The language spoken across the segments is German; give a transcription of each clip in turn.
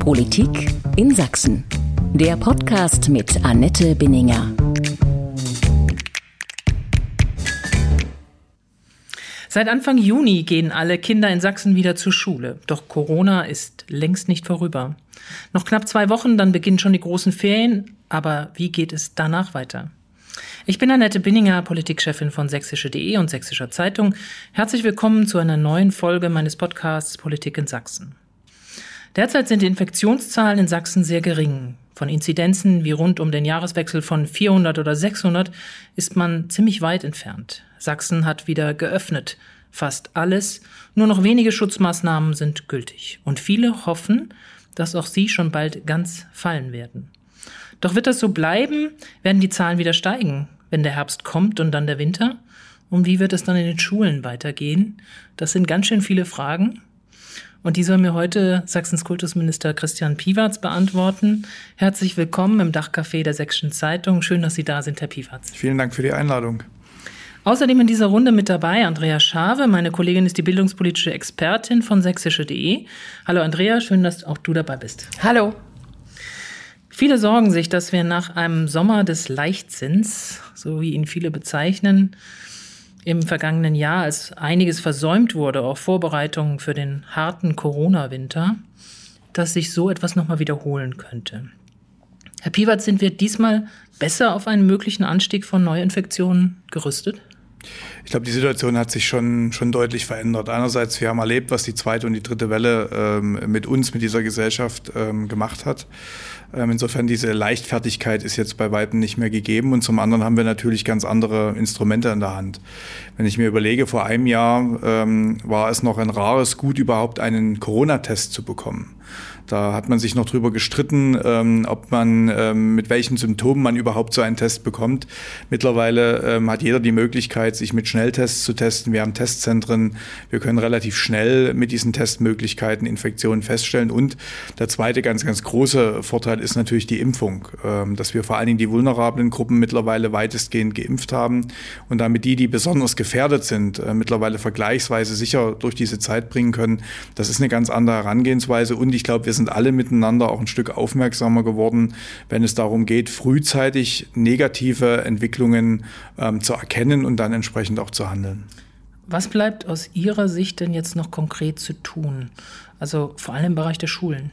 Politik in Sachsen. Der Podcast mit Annette Binninger. Seit Anfang Juni gehen alle Kinder in Sachsen wieder zur Schule. Doch Corona ist längst nicht vorüber. Noch knapp zwei Wochen, dann beginnen schon die großen Ferien. Aber wie geht es danach weiter? Ich bin Annette Binninger, Politikchefin von sächsische.de und Sächsischer Zeitung. Herzlich willkommen zu einer neuen Folge meines Podcasts Politik in Sachsen. Derzeit sind die Infektionszahlen in Sachsen sehr gering. Von Inzidenzen wie rund um den Jahreswechsel von 400 oder 600 ist man ziemlich weit entfernt. Sachsen hat wieder geöffnet. Fast alles. Nur noch wenige Schutzmaßnahmen sind gültig. Und viele hoffen, dass auch sie schon bald ganz fallen werden. Doch wird das so bleiben? Werden die Zahlen wieder steigen, wenn der Herbst kommt und dann der Winter? Und wie wird es dann in den Schulen weitergehen? Das sind ganz schön viele Fragen. Und die soll mir heute Sachsens Kultusminister Christian Piwarz beantworten. Herzlich willkommen im Dachcafé der Sächsischen Zeitung. Schön, dass Sie da sind, Herr Piwarz. Vielen Dank für die Einladung. Außerdem in dieser Runde mit dabei Andrea Schave. Meine Kollegin ist die bildungspolitische Expertin von sächsische.de. Hallo Andrea, schön, dass auch du dabei bist. Hallo. Viele sorgen sich, dass wir nach einem Sommer des Leichtsinns, so wie ihn viele bezeichnen, im vergangenen Jahr, als einiges versäumt wurde, auch Vorbereitungen für den harten Corona-Winter, dass sich so etwas nochmal wiederholen könnte. Herr Piewatz, sind wir diesmal besser auf einen möglichen Anstieg von Neuinfektionen gerüstet? Ich glaube, die Situation hat sich schon, schon deutlich verändert. Einerseits, wir haben erlebt, was die zweite und die dritte Welle ähm, mit uns, mit dieser Gesellschaft ähm, gemacht hat. Ähm, insofern diese Leichtfertigkeit ist jetzt bei weitem nicht mehr gegeben. Und zum anderen haben wir natürlich ganz andere Instrumente in der Hand. Wenn ich mir überlege, vor einem Jahr ähm, war es noch ein rares Gut, überhaupt einen Corona-Test zu bekommen. Da hat man sich noch drüber gestritten, ähm, ob man ähm, mit welchen Symptomen man überhaupt so einen Test bekommt. Mittlerweile ähm, hat jeder die Möglichkeit, sich mit Schnelltests zu testen. Wir haben Testzentren. Wir können relativ schnell mit diesen Testmöglichkeiten Infektionen feststellen. Und der zweite ganz, ganz große Vorteil ist natürlich die Impfung, ähm, dass wir vor allen Dingen die vulnerablen Gruppen mittlerweile weitestgehend geimpft haben und damit die, die besonders gefährdet sind, äh, mittlerweile vergleichsweise sicher durch diese Zeit bringen können. Das ist eine ganz andere Herangehensweise. Und ich glaube, wir sind alle miteinander auch ein Stück aufmerksamer geworden, wenn es darum geht, frühzeitig negative Entwicklungen ähm, zu erkennen und dann entsprechend auch zu handeln. Was bleibt aus Ihrer Sicht denn jetzt noch konkret zu tun? Also vor allem im Bereich der Schulen.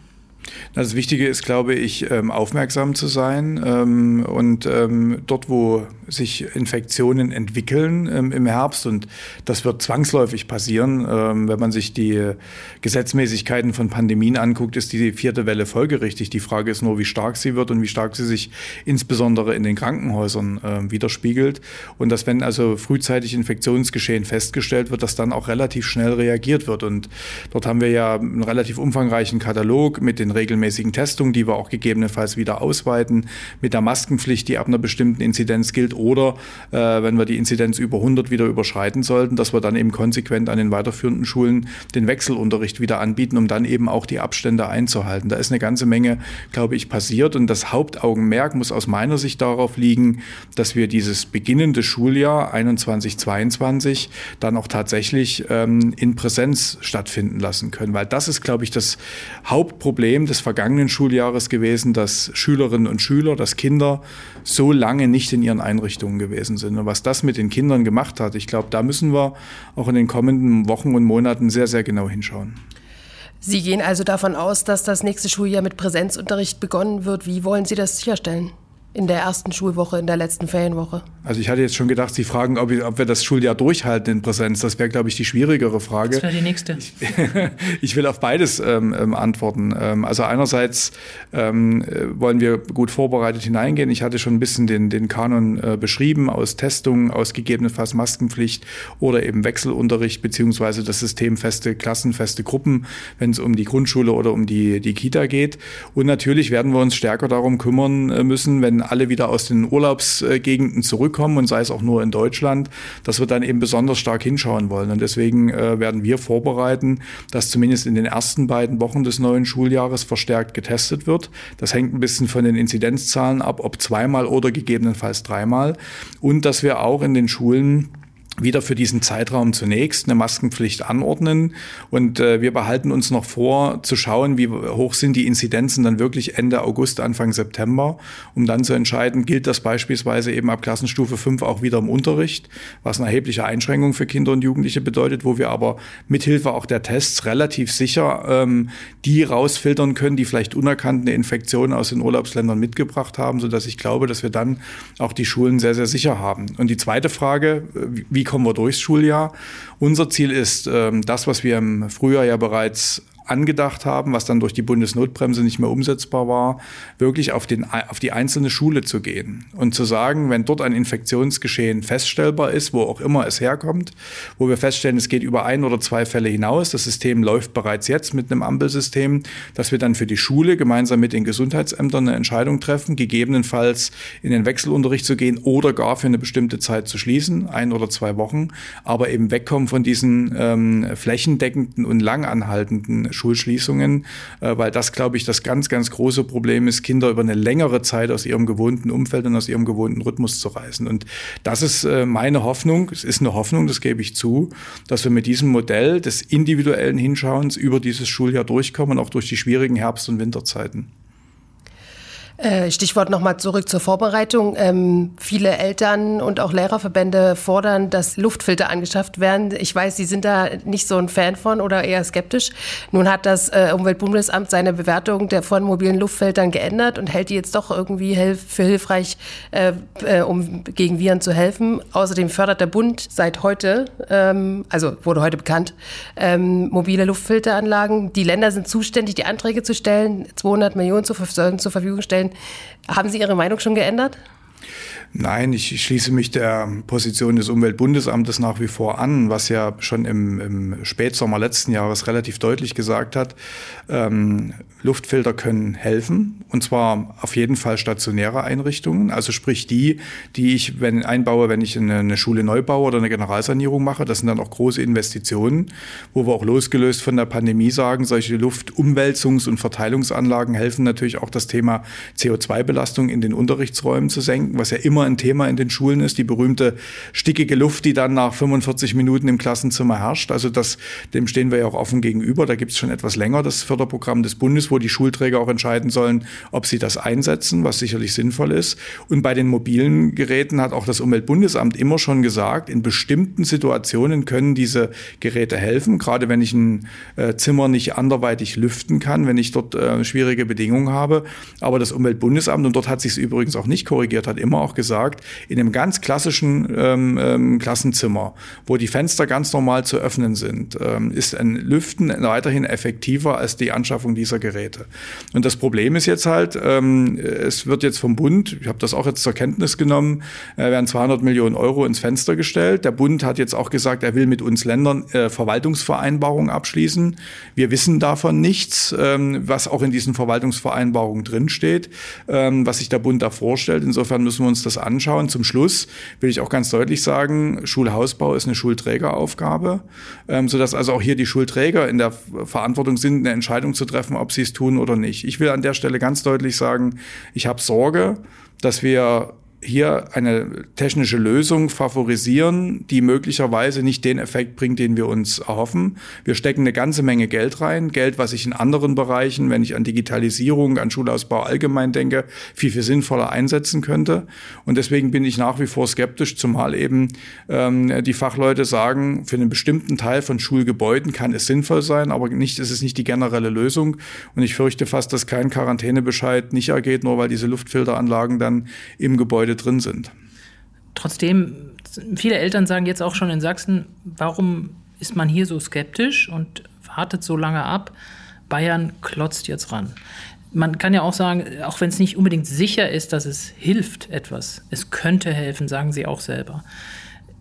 Das Wichtige ist, glaube ich, ähm, aufmerksam zu sein ähm, und ähm, dort, wo sich Infektionen entwickeln im Herbst und das wird zwangsläufig passieren, wenn man sich die Gesetzmäßigkeiten von Pandemien anguckt, ist die vierte Welle folgerichtig. Die Frage ist nur, wie stark sie wird und wie stark sie sich insbesondere in den Krankenhäusern widerspiegelt und dass wenn also frühzeitig Infektionsgeschehen festgestellt wird, dass dann auch relativ schnell reagiert wird und dort haben wir ja einen relativ umfangreichen Katalog mit den regelmäßigen Testungen, die wir auch gegebenenfalls wieder ausweiten, mit der Maskenpflicht, die ab einer bestimmten Inzidenz gilt, oder äh, wenn wir die Inzidenz über 100 wieder überschreiten sollten, dass wir dann eben konsequent an den weiterführenden Schulen den Wechselunterricht wieder anbieten, um dann eben auch die Abstände einzuhalten. Da ist eine ganze Menge, glaube ich, passiert und das Hauptaugenmerk muss aus meiner Sicht darauf liegen, dass wir dieses beginnende Schuljahr 21, 22 dann auch tatsächlich ähm, in Präsenz stattfinden lassen können, weil das ist, glaube ich, das Hauptproblem, des vergangenen Schuljahres gewesen, dass Schülerinnen und Schüler, dass Kinder so lange nicht in ihren Einrichtungen gewesen sind. Und was das mit den Kindern gemacht hat, ich glaube, da müssen wir auch in den kommenden Wochen und Monaten sehr, sehr genau hinschauen. Sie gehen also davon aus, dass das nächste Schuljahr mit Präsenzunterricht begonnen wird. Wie wollen Sie das sicherstellen? In der ersten Schulwoche, in der letzten Ferienwoche? Also ich hatte jetzt schon gedacht, Sie fragen, ob, ob wir das Schuljahr durchhalten in Präsenz. Das wäre, glaube ich, die schwierigere Frage. Das wäre die nächste. Ich, ich, will auf beides ähm, ähm, antworten. Ähm, also einerseits ähm, wollen wir gut vorbereitet hineingehen. Ich hatte schon ein bisschen den, den Kanon äh, beschrieben aus Testungen, aus gegebenenfalls Maskenpflicht oder eben Wechselunterricht beziehungsweise das System feste Klassen, feste Gruppen, wenn es um die Grundschule oder um die, die Kita geht. Und natürlich werden wir uns stärker darum kümmern äh, müssen, wenn alle wieder aus den Urlaubsgegenden zurückkommen und sei es auch nur in Deutschland, dass wir dann eben besonders stark hinschauen wollen. Und deswegen äh, werden wir vorbereiten, dass zumindest in den ersten beiden Wochen des neuen Schuljahres verstärkt getestet wird. Das hängt ein bisschen von den Inzidenzzahlen ab, ob zweimal oder gegebenenfalls dreimal. Und dass wir auch in den Schulen wieder für diesen Zeitraum zunächst eine Maskenpflicht anordnen. Und äh, wir behalten uns noch vor, zu schauen, wie hoch sind die Inzidenzen dann wirklich Ende August, Anfang September, um dann zu entscheiden, gilt das beispielsweise eben ab Klassenstufe 5 auch wieder im Unterricht, was eine erhebliche Einschränkung für Kinder und Jugendliche bedeutet, wo wir aber mithilfe auch der Tests relativ sicher ähm, die rausfiltern können, die vielleicht unerkannte Infektionen aus den Urlaubsländern mitgebracht haben, sodass ich glaube, dass wir dann auch die Schulen sehr, sehr sicher haben. Und die zweite Frage, wie kommen wir durchs Schuljahr. Unser Ziel ist, ähm, das, was wir im Frühjahr ja bereits angedacht haben, was dann durch die Bundesnotbremse nicht mehr umsetzbar war, wirklich auf, den, auf die einzelne Schule zu gehen und zu sagen, wenn dort ein Infektionsgeschehen feststellbar ist, wo auch immer es herkommt, wo wir feststellen, es geht über ein oder zwei Fälle hinaus, das System läuft bereits jetzt mit einem Ampelsystem, dass wir dann für die Schule gemeinsam mit den Gesundheitsämtern eine Entscheidung treffen, gegebenenfalls in den Wechselunterricht zu gehen oder gar für eine bestimmte Zeit zu schließen, ein oder zwei Wochen, aber eben wegkommen von diesen ähm, flächendeckenden und langanhaltenden Schulschließungen, äh, weil das, glaube ich, das ganz, ganz große Problem ist, Kinder über eine längere Zeit aus ihrem gewohnten Umfeld und aus ihrem gewohnten Rhythmus zu reißen. Und das ist äh, meine Hoffnung, es ist eine Hoffnung, das gebe ich zu, dass wir mit diesem Modell des individuellen Hinschauens über dieses Schuljahr durchkommen, auch durch die schwierigen Herbst- und Winterzeiten. Äh, Stichwort nochmal zurück zur Vorbereitung. Ähm, viele Eltern und auch Lehrerverbände fordern, dass Luftfilter angeschafft werden. Ich weiß, Sie sind da nicht so ein Fan von oder eher skeptisch. Nun hat das äh, Umweltbundesamt seine Bewertung der von mobilen Luftfiltern geändert und hält die jetzt doch irgendwie hilf für hilfreich, äh, äh, um gegen Viren zu helfen. Außerdem fördert der Bund seit heute, ähm, also wurde heute bekannt, ähm, mobile Luftfilteranlagen. Die Länder sind zuständig, die Anträge zu stellen, 200 Millionen zur, zur Verfügung stellen stellen. Haben Sie Ihre Meinung schon geändert? Nein, ich schließe mich der Position des Umweltbundesamtes nach wie vor an, was ja schon im, im Spätsommer letzten Jahres relativ deutlich gesagt hat, ähm, Luftfilter können helfen und zwar auf jeden Fall stationäre Einrichtungen, also sprich die, die ich wenn einbaue, wenn ich eine, eine Schule neu baue oder eine Generalsanierung mache. Das sind dann auch große Investitionen, wo wir auch losgelöst von der Pandemie sagen, solche Luftumwälzungs- und Verteilungsanlagen helfen natürlich auch das Thema CO2-Belastung in den Unterrichtsräumen zu senken, was ja immer ein Thema in den Schulen ist, die berühmte stickige Luft, die dann nach 45 Minuten im Klassenzimmer herrscht. Also das, dem stehen wir ja auch offen gegenüber. Da gibt es schon etwas länger das Förderprogramm des Bundes, wo die Schulträger auch entscheiden sollen, ob sie das einsetzen, was sicherlich sinnvoll ist. Und bei den mobilen Geräten hat auch das Umweltbundesamt immer schon gesagt, in bestimmten Situationen können diese Geräte helfen, gerade wenn ich ein äh, Zimmer nicht anderweitig lüften kann, wenn ich dort äh, schwierige Bedingungen habe. Aber das Umweltbundesamt, und dort hat sich es übrigens auch nicht korrigiert, hat immer auch gesagt, in einem ganz klassischen ähm, ähm, Klassenzimmer, wo die Fenster ganz normal zu öffnen sind, ähm, ist ein Lüften weiterhin effektiver als die Anschaffung dieser Geräte. Und das Problem ist jetzt halt, ähm, es wird jetzt vom Bund, ich habe das auch jetzt zur Kenntnis genommen, äh, werden 200 Millionen Euro ins Fenster gestellt. Der Bund hat jetzt auch gesagt, er will mit uns Ländern äh, Verwaltungsvereinbarungen abschließen. Wir wissen davon nichts, ähm, was auch in diesen Verwaltungsvereinbarungen drinsteht, ähm, was sich der Bund da vorstellt. Insofern müssen wir uns das anschauen. Zum Schluss will ich auch ganz deutlich sagen, Schulhausbau ist eine Schulträgeraufgabe, ähm, sodass also auch hier die Schulträger in der Verantwortung sind, eine Entscheidung zu treffen, ob sie es tun oder nicht. Ich will an der Stelle ganz deutlich sagen, ich habe Sorge, dass wir hier eine technische Lösung favorisieren, die möglicherweise nicht den Effekt bringt, den wir uns erhoffen. Wir stecken eine ganze Menge Geld rein, Geld, was ich in anderen Bereichen, wenn ich an Digitalisierung, an Schulausbau allgemein denke, viel, viel sinnvoller einsetzen könnte. Und deswegen bin ich nach wie vor skeptisch, zumal eben ähm, die Fachleute sagen, für einen bestimmten Teil von Schulgebäuden kann es sinnvoll sein, aber nicht, es ist nicht die generelle Lösung. Und ich fürchte fast, dass kein Quarantänebescheid nicht ergeht, nur weil diese Luftfilteranlagen dann im Gebäude Drin sind. Trotzdem, viele Eltern sagen jetzt auch schon in Sachsen, warum ist man hier so skeptisch und wartet so lange ab? Bayern klotzt jetzt ran. Man kann ja auch sagen, auch wenn es nicht unbedingt sicher ist, dass es hilft etwas, es könnte helfen, sagen sie auch selber.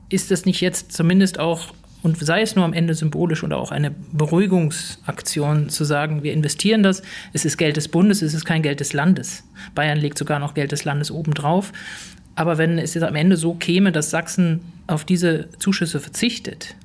Ist das nicht jetzt zumindest auch und sei es nur am Ende symbolisch oder auch eine Beruhigungsaktion zu sagen, wir investieren das, es ist Geld des Bundes, es ist kein Geld des Landes. Bayern legt sogar noch Geld des Landes obendrauf. Aber wenn es jetzt am Ende so käme, dass Sachsen auf diese Zuschüsse verzichtet,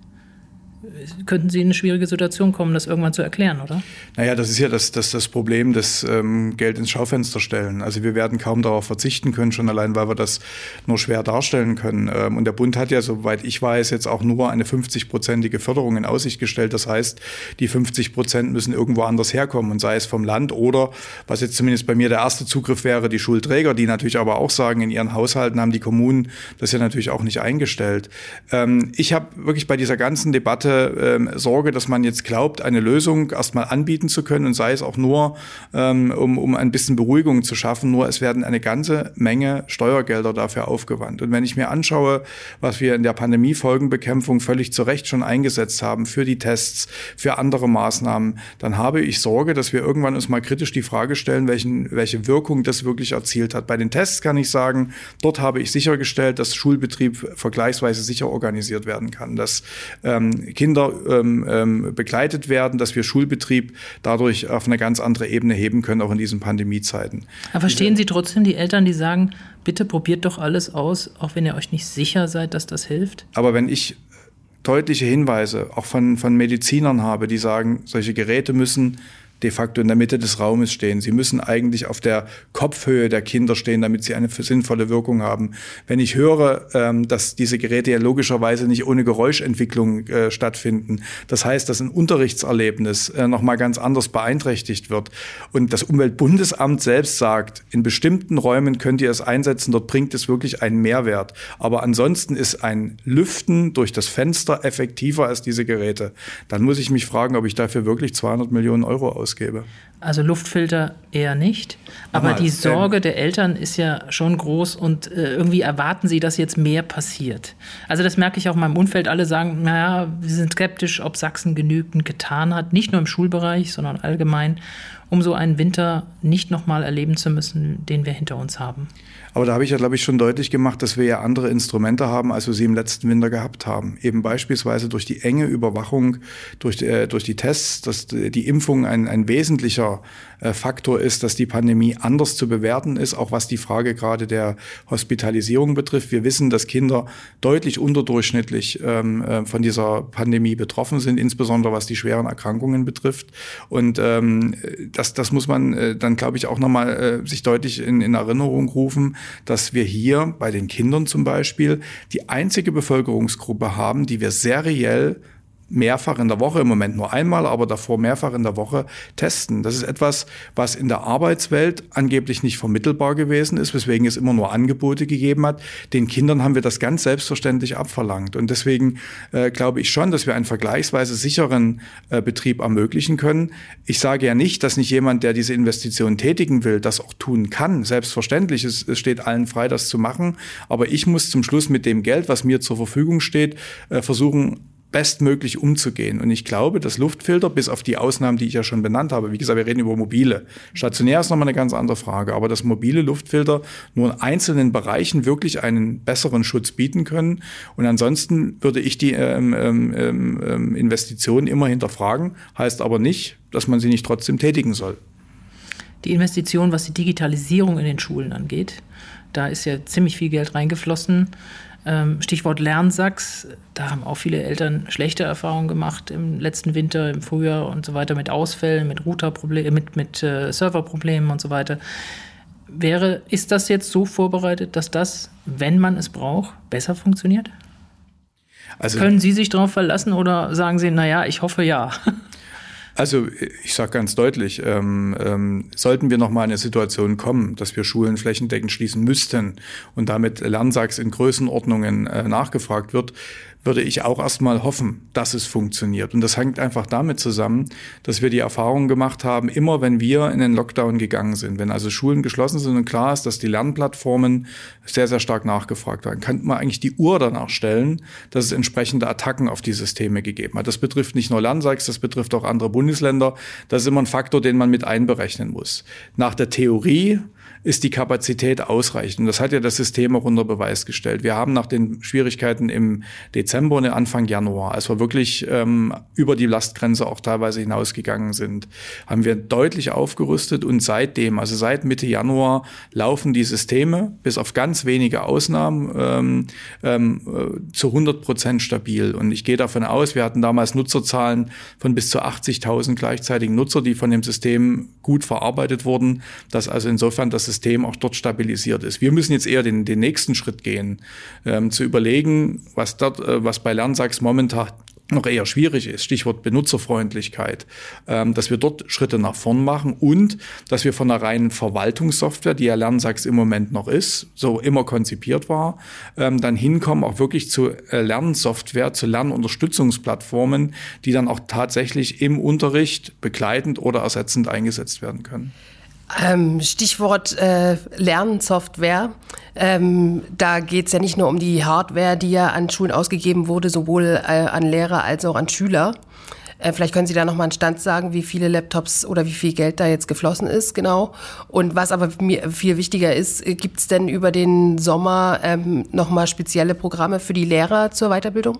könnten Sie in eine schwierige Situation kommen, das irgendwann zu erklären, oder? Naja, das ist ja das, das, das Problem des ähm, Geld ins Schaufenster stellen. Also wir werden kaum darauf verzichten können, schon allein, weil wir das nur schwer darstellen können. Ähm, und der Bund hat ja, soweit ich weiß, jetzt auch nur eine 50-prozentige Förderung in Aussicht gestellt. Das heißt, die 50 Prozent müssen irgendwo anders herkommen und sei es vom Land oder, was jetzt zumindest bei mir der erste Zugriff wäre, die Schulträger, die natürlich aber auch sagen, in ihren Haushalten haben die Kommunen das ja natürlich auch nicht eingestellt. Ähm, ich habe wirklich bei dieser ganzen Debatte ähm, Sorge, dass man jetzt glaubt, eine Lösung erstmal anbieten zu können und sei es auch nur, ähm, um, um ein bisschen Beruhigung zu schaffen. Nur es werden eine ganze Menge Steuergelder dafür aufgewandt. Und wenn ich mir anschaue, was wir in der Pandemiefolgenbekämpfung völlig zu Recht schon eingesetzt haben für die Tests, für andere Maßnahmen, dann habe ich Sorge, dass wir irgendwann uns mal kritisch die Frage stellen, welchen, welche Wirkung das wirklich erzielt hat. Bei den Tests kann ich sagen, dort habe ich sichergestellt, dass Schulbetrieb vergleichsweise sicher organisiert werden kann, dass ähm, Kinder ähm, ähm, begleitet werden, dass wir Schulbetrieb dadurch auf eine ganz andere Ebene heben können, auch in diesen Pandemiezeiten. Aber verstehen Sie trotzdem die Eltern, die sagen, bitte probiert doch alles aus, auch wenn ihr euch nicht sicher seid, dass das hilft? Aber wenn ich deutliche Hinweise auch von, von Medizinern habe, die sagen, solche Geräte müssen de facto in der Mitte des Raumes stehen. Sie müssen eigentlich auf der Kopfhöhe der Kinder stehen, damit sie eine sinnvolle Wirkung haben. Wenn ich höre, ähm, dass diese Geräte ja logischerweise nicht ohne Geräuschentwicklung äh, stattfinden, das heißt, dass ein Unterrichtserlebnis äh, nochmal ganz anders beeinträchtigt wird und das Umweltbundesamt selbst sagt, in bestimmten Räumen könnt ihr es einsetzen, dort bringt es wirklich einen Mehrwert. Aber ansonsten ist ein Lüften durch das Fenster effektiver als diese Geräte. Dann muss ich mich fragen, ob ich dafür wirklich 200 Millionen Euro aus ausgebe. Also Luftfilter eher nicht. Aber Aha, die Sorge ähm, der Eltern ist ja schon groß und äh, irgendwie erwarten sie, dass jetzt mehr passiert. Also das merke ich auch in meinem Umfeld. Alle sagen, naja, wir sind skeptisch, ob Sachsen genügend getan hat. Nicht nur im Schulbereich, sondern allgemein, um so einen Winter nicht nochmal erleben zu müssen, den wir hinter uns haben. Aber da habe ich ja, glaube ich, schon deutlich gemacht, dass wir ja andere Instrumente haben, als wir sie im letzten Winter gehabt haben. Eben beispielsweise durch die enge Überwachung, durch, äh, durch die Tests, dass die Impfung ein, ein wesentlicher Faktor ist, dass die Pandemie anders zu bewerten ist, auch was die Frage gerade der Hospitalisierung betrifft. Wir wissen, dass Kinder deutlich unterdurchschnittlich ähm, äh, von dieser Pandemie betroffen sind, insbesondere was die schweren Erkrankungen betrifft. Und ähm, das, das muss man äh, dann, glaube ich, auch nochmal äh, sich deutlich in, in Erinnerung rufen, dass wir hier bei den Kindern zum Beispiel die einzige Bevölkerungsgruppe haben, die wir seriell mehrfach in der Woche, im Moment nur einmal, aber davor mehrfach in der Woche testen. Das ist etwas, was in der Arbeitswelt angeblich nicht vermittelbar gewesen ist, weswegen es immer nur Angebote gegeben hat. Den Kindern haben wir das ganz selbstverständlich abverlangt. Und deswegen äh, glaube ich schon, dass wir einen vergleichsweise sicheren äh, Betrieb ermöglichen können. Ich sage ja nicht, dass nicht jemand, der diese Investition tätigen will, das auch tun kann. Selbstverständlich, es, es steht allen frei, das zu machen. Aber ich muss zum Schluss mit dem Geld, was mir zur Verfügung steht, äh, versuchen, bestmöglich umzugehen. Und ich glaube, dass Luftfilter, bis auf die Ausnahmen, die ich ja schon benannt habe, wie gesagt, wir reden über mobile. Stationär ist nochmal eine ganz andere Frage, aber dass mobile Luftfilter nur in einzelnen Bereichen wirklich einen besseren Schutz bieten können. Und ansonsten würde ich die ähm, ähm, ähm, Investitionen immer hinterfragen, heißt aber nicht, dass man sie nicht trotzdem tätigen soll. Die Investition, was die Digitalisierung in den Schulen angeht, da ist ja ziemlich viel Geld reingeflossen. Ähm, Stichwort Lernsachs, da haben auch viele Eltern schlechte Erfahrungen gemacht im letzten Winter, im Frühjahr und so weiter mit Ausfällen, mit Routerproblemen, mit, mit äh, Serverproblemen und so weiter. Wäre, ist das jetzt so vorbereitet, dass das, wenn man es braucht, besser funktioniert? Also, Können Sie sich darauf verlassen oder sagen Sie, naja, ich hoffe ja? Also ich sage ganz deutlich, ähm, ähm, sollten wir noch mal in eine Situation kommen, dass wir Schulen flächendeckend schließen müssten und damit Lernsachs in Größenordnungen äh, nachgefragt wird, würde ich auch erstmal hoffen, dass es funktioniert. Und das hängt einfach damit zusammen, dass wir die Erfahrung gemacht haben, immer wenn wir in den Lockdown gegangen sind, wenn also Schulen geschlossen sind und klar ist, dass die Lernplattformen sehr, sehr stark nachgefragt werden, könnte man eigentlich die Uhr danach stellen, dass es entsprechende Attacken auf die Systeme gegeben hat. Das betrifft nicht nur Landsachs, das betrifft auch andere Bundesländer. Das ist immer ein Faktor, den man mit einberechnen muss. Nach der Theorie ist die Kapazität ausreichend. Das hat ja das System auch unter Beweis gestellt. Wir haben nach den Schwierigkeiten im Dezember und Anfang Januar, als wir wirklich ähm, über die Lastgrenze auch teilweise hinausgegangen sind, haben wir deutlich aufgerüstet und seitdem, also seit Mitte Januar, laufen die Systeme bis auf ganz wenige Ausnahmen ähm, ähm, äh, zu 100 Prozent stabil. Und ich gehe davon aus, wir hatten damals Nutzerzahlen von bis zu 80.000 gleichzeitigen Nutzer, die von dem System gut verarbeitet wurden, dass also insofern das System auch dort stabilisiert ist. Wir müssen jetzt eher den, den nächsten Schritt gehen, ähm, zu überlegen, was dort, äh, was bei Lernsachs momentan noch eher schwierig ist, Stichwort Benutzerfreundlichkeit, ähm, dass wir dort Schritte nach vorn machen und dass wir von der reinen Verwaltungssoftware, die ja Lernsachs im Moment noch ist, so immer konzipiert war, ähm, dann hinkommen auch wirklich zu äh, Lernsoftware, zu Lernunterstützungsplattformen, die dann auch tatsächlich im Unterricht begleitend oder ersetzend eingesetzt werden können. Ähm, Stichwort äh, Lernsoftware. Ähm, da geht es ja nicht nur um die Hardware, die ja an Schulen ausgegeben wurde, sowohl äh, an Lehrer als auch an Schüler. Äh, vielleicht können Sie da nochmal einen Stand sagen, wie viele Laptops oder wie viel Geld da jetzt geflossen ist, genau. Und was aber viel wichtiger ist, äh, gibt es denn über den Sommer ähm, nochmal spezielle Programme für die Lehrer zur Weiterbildung?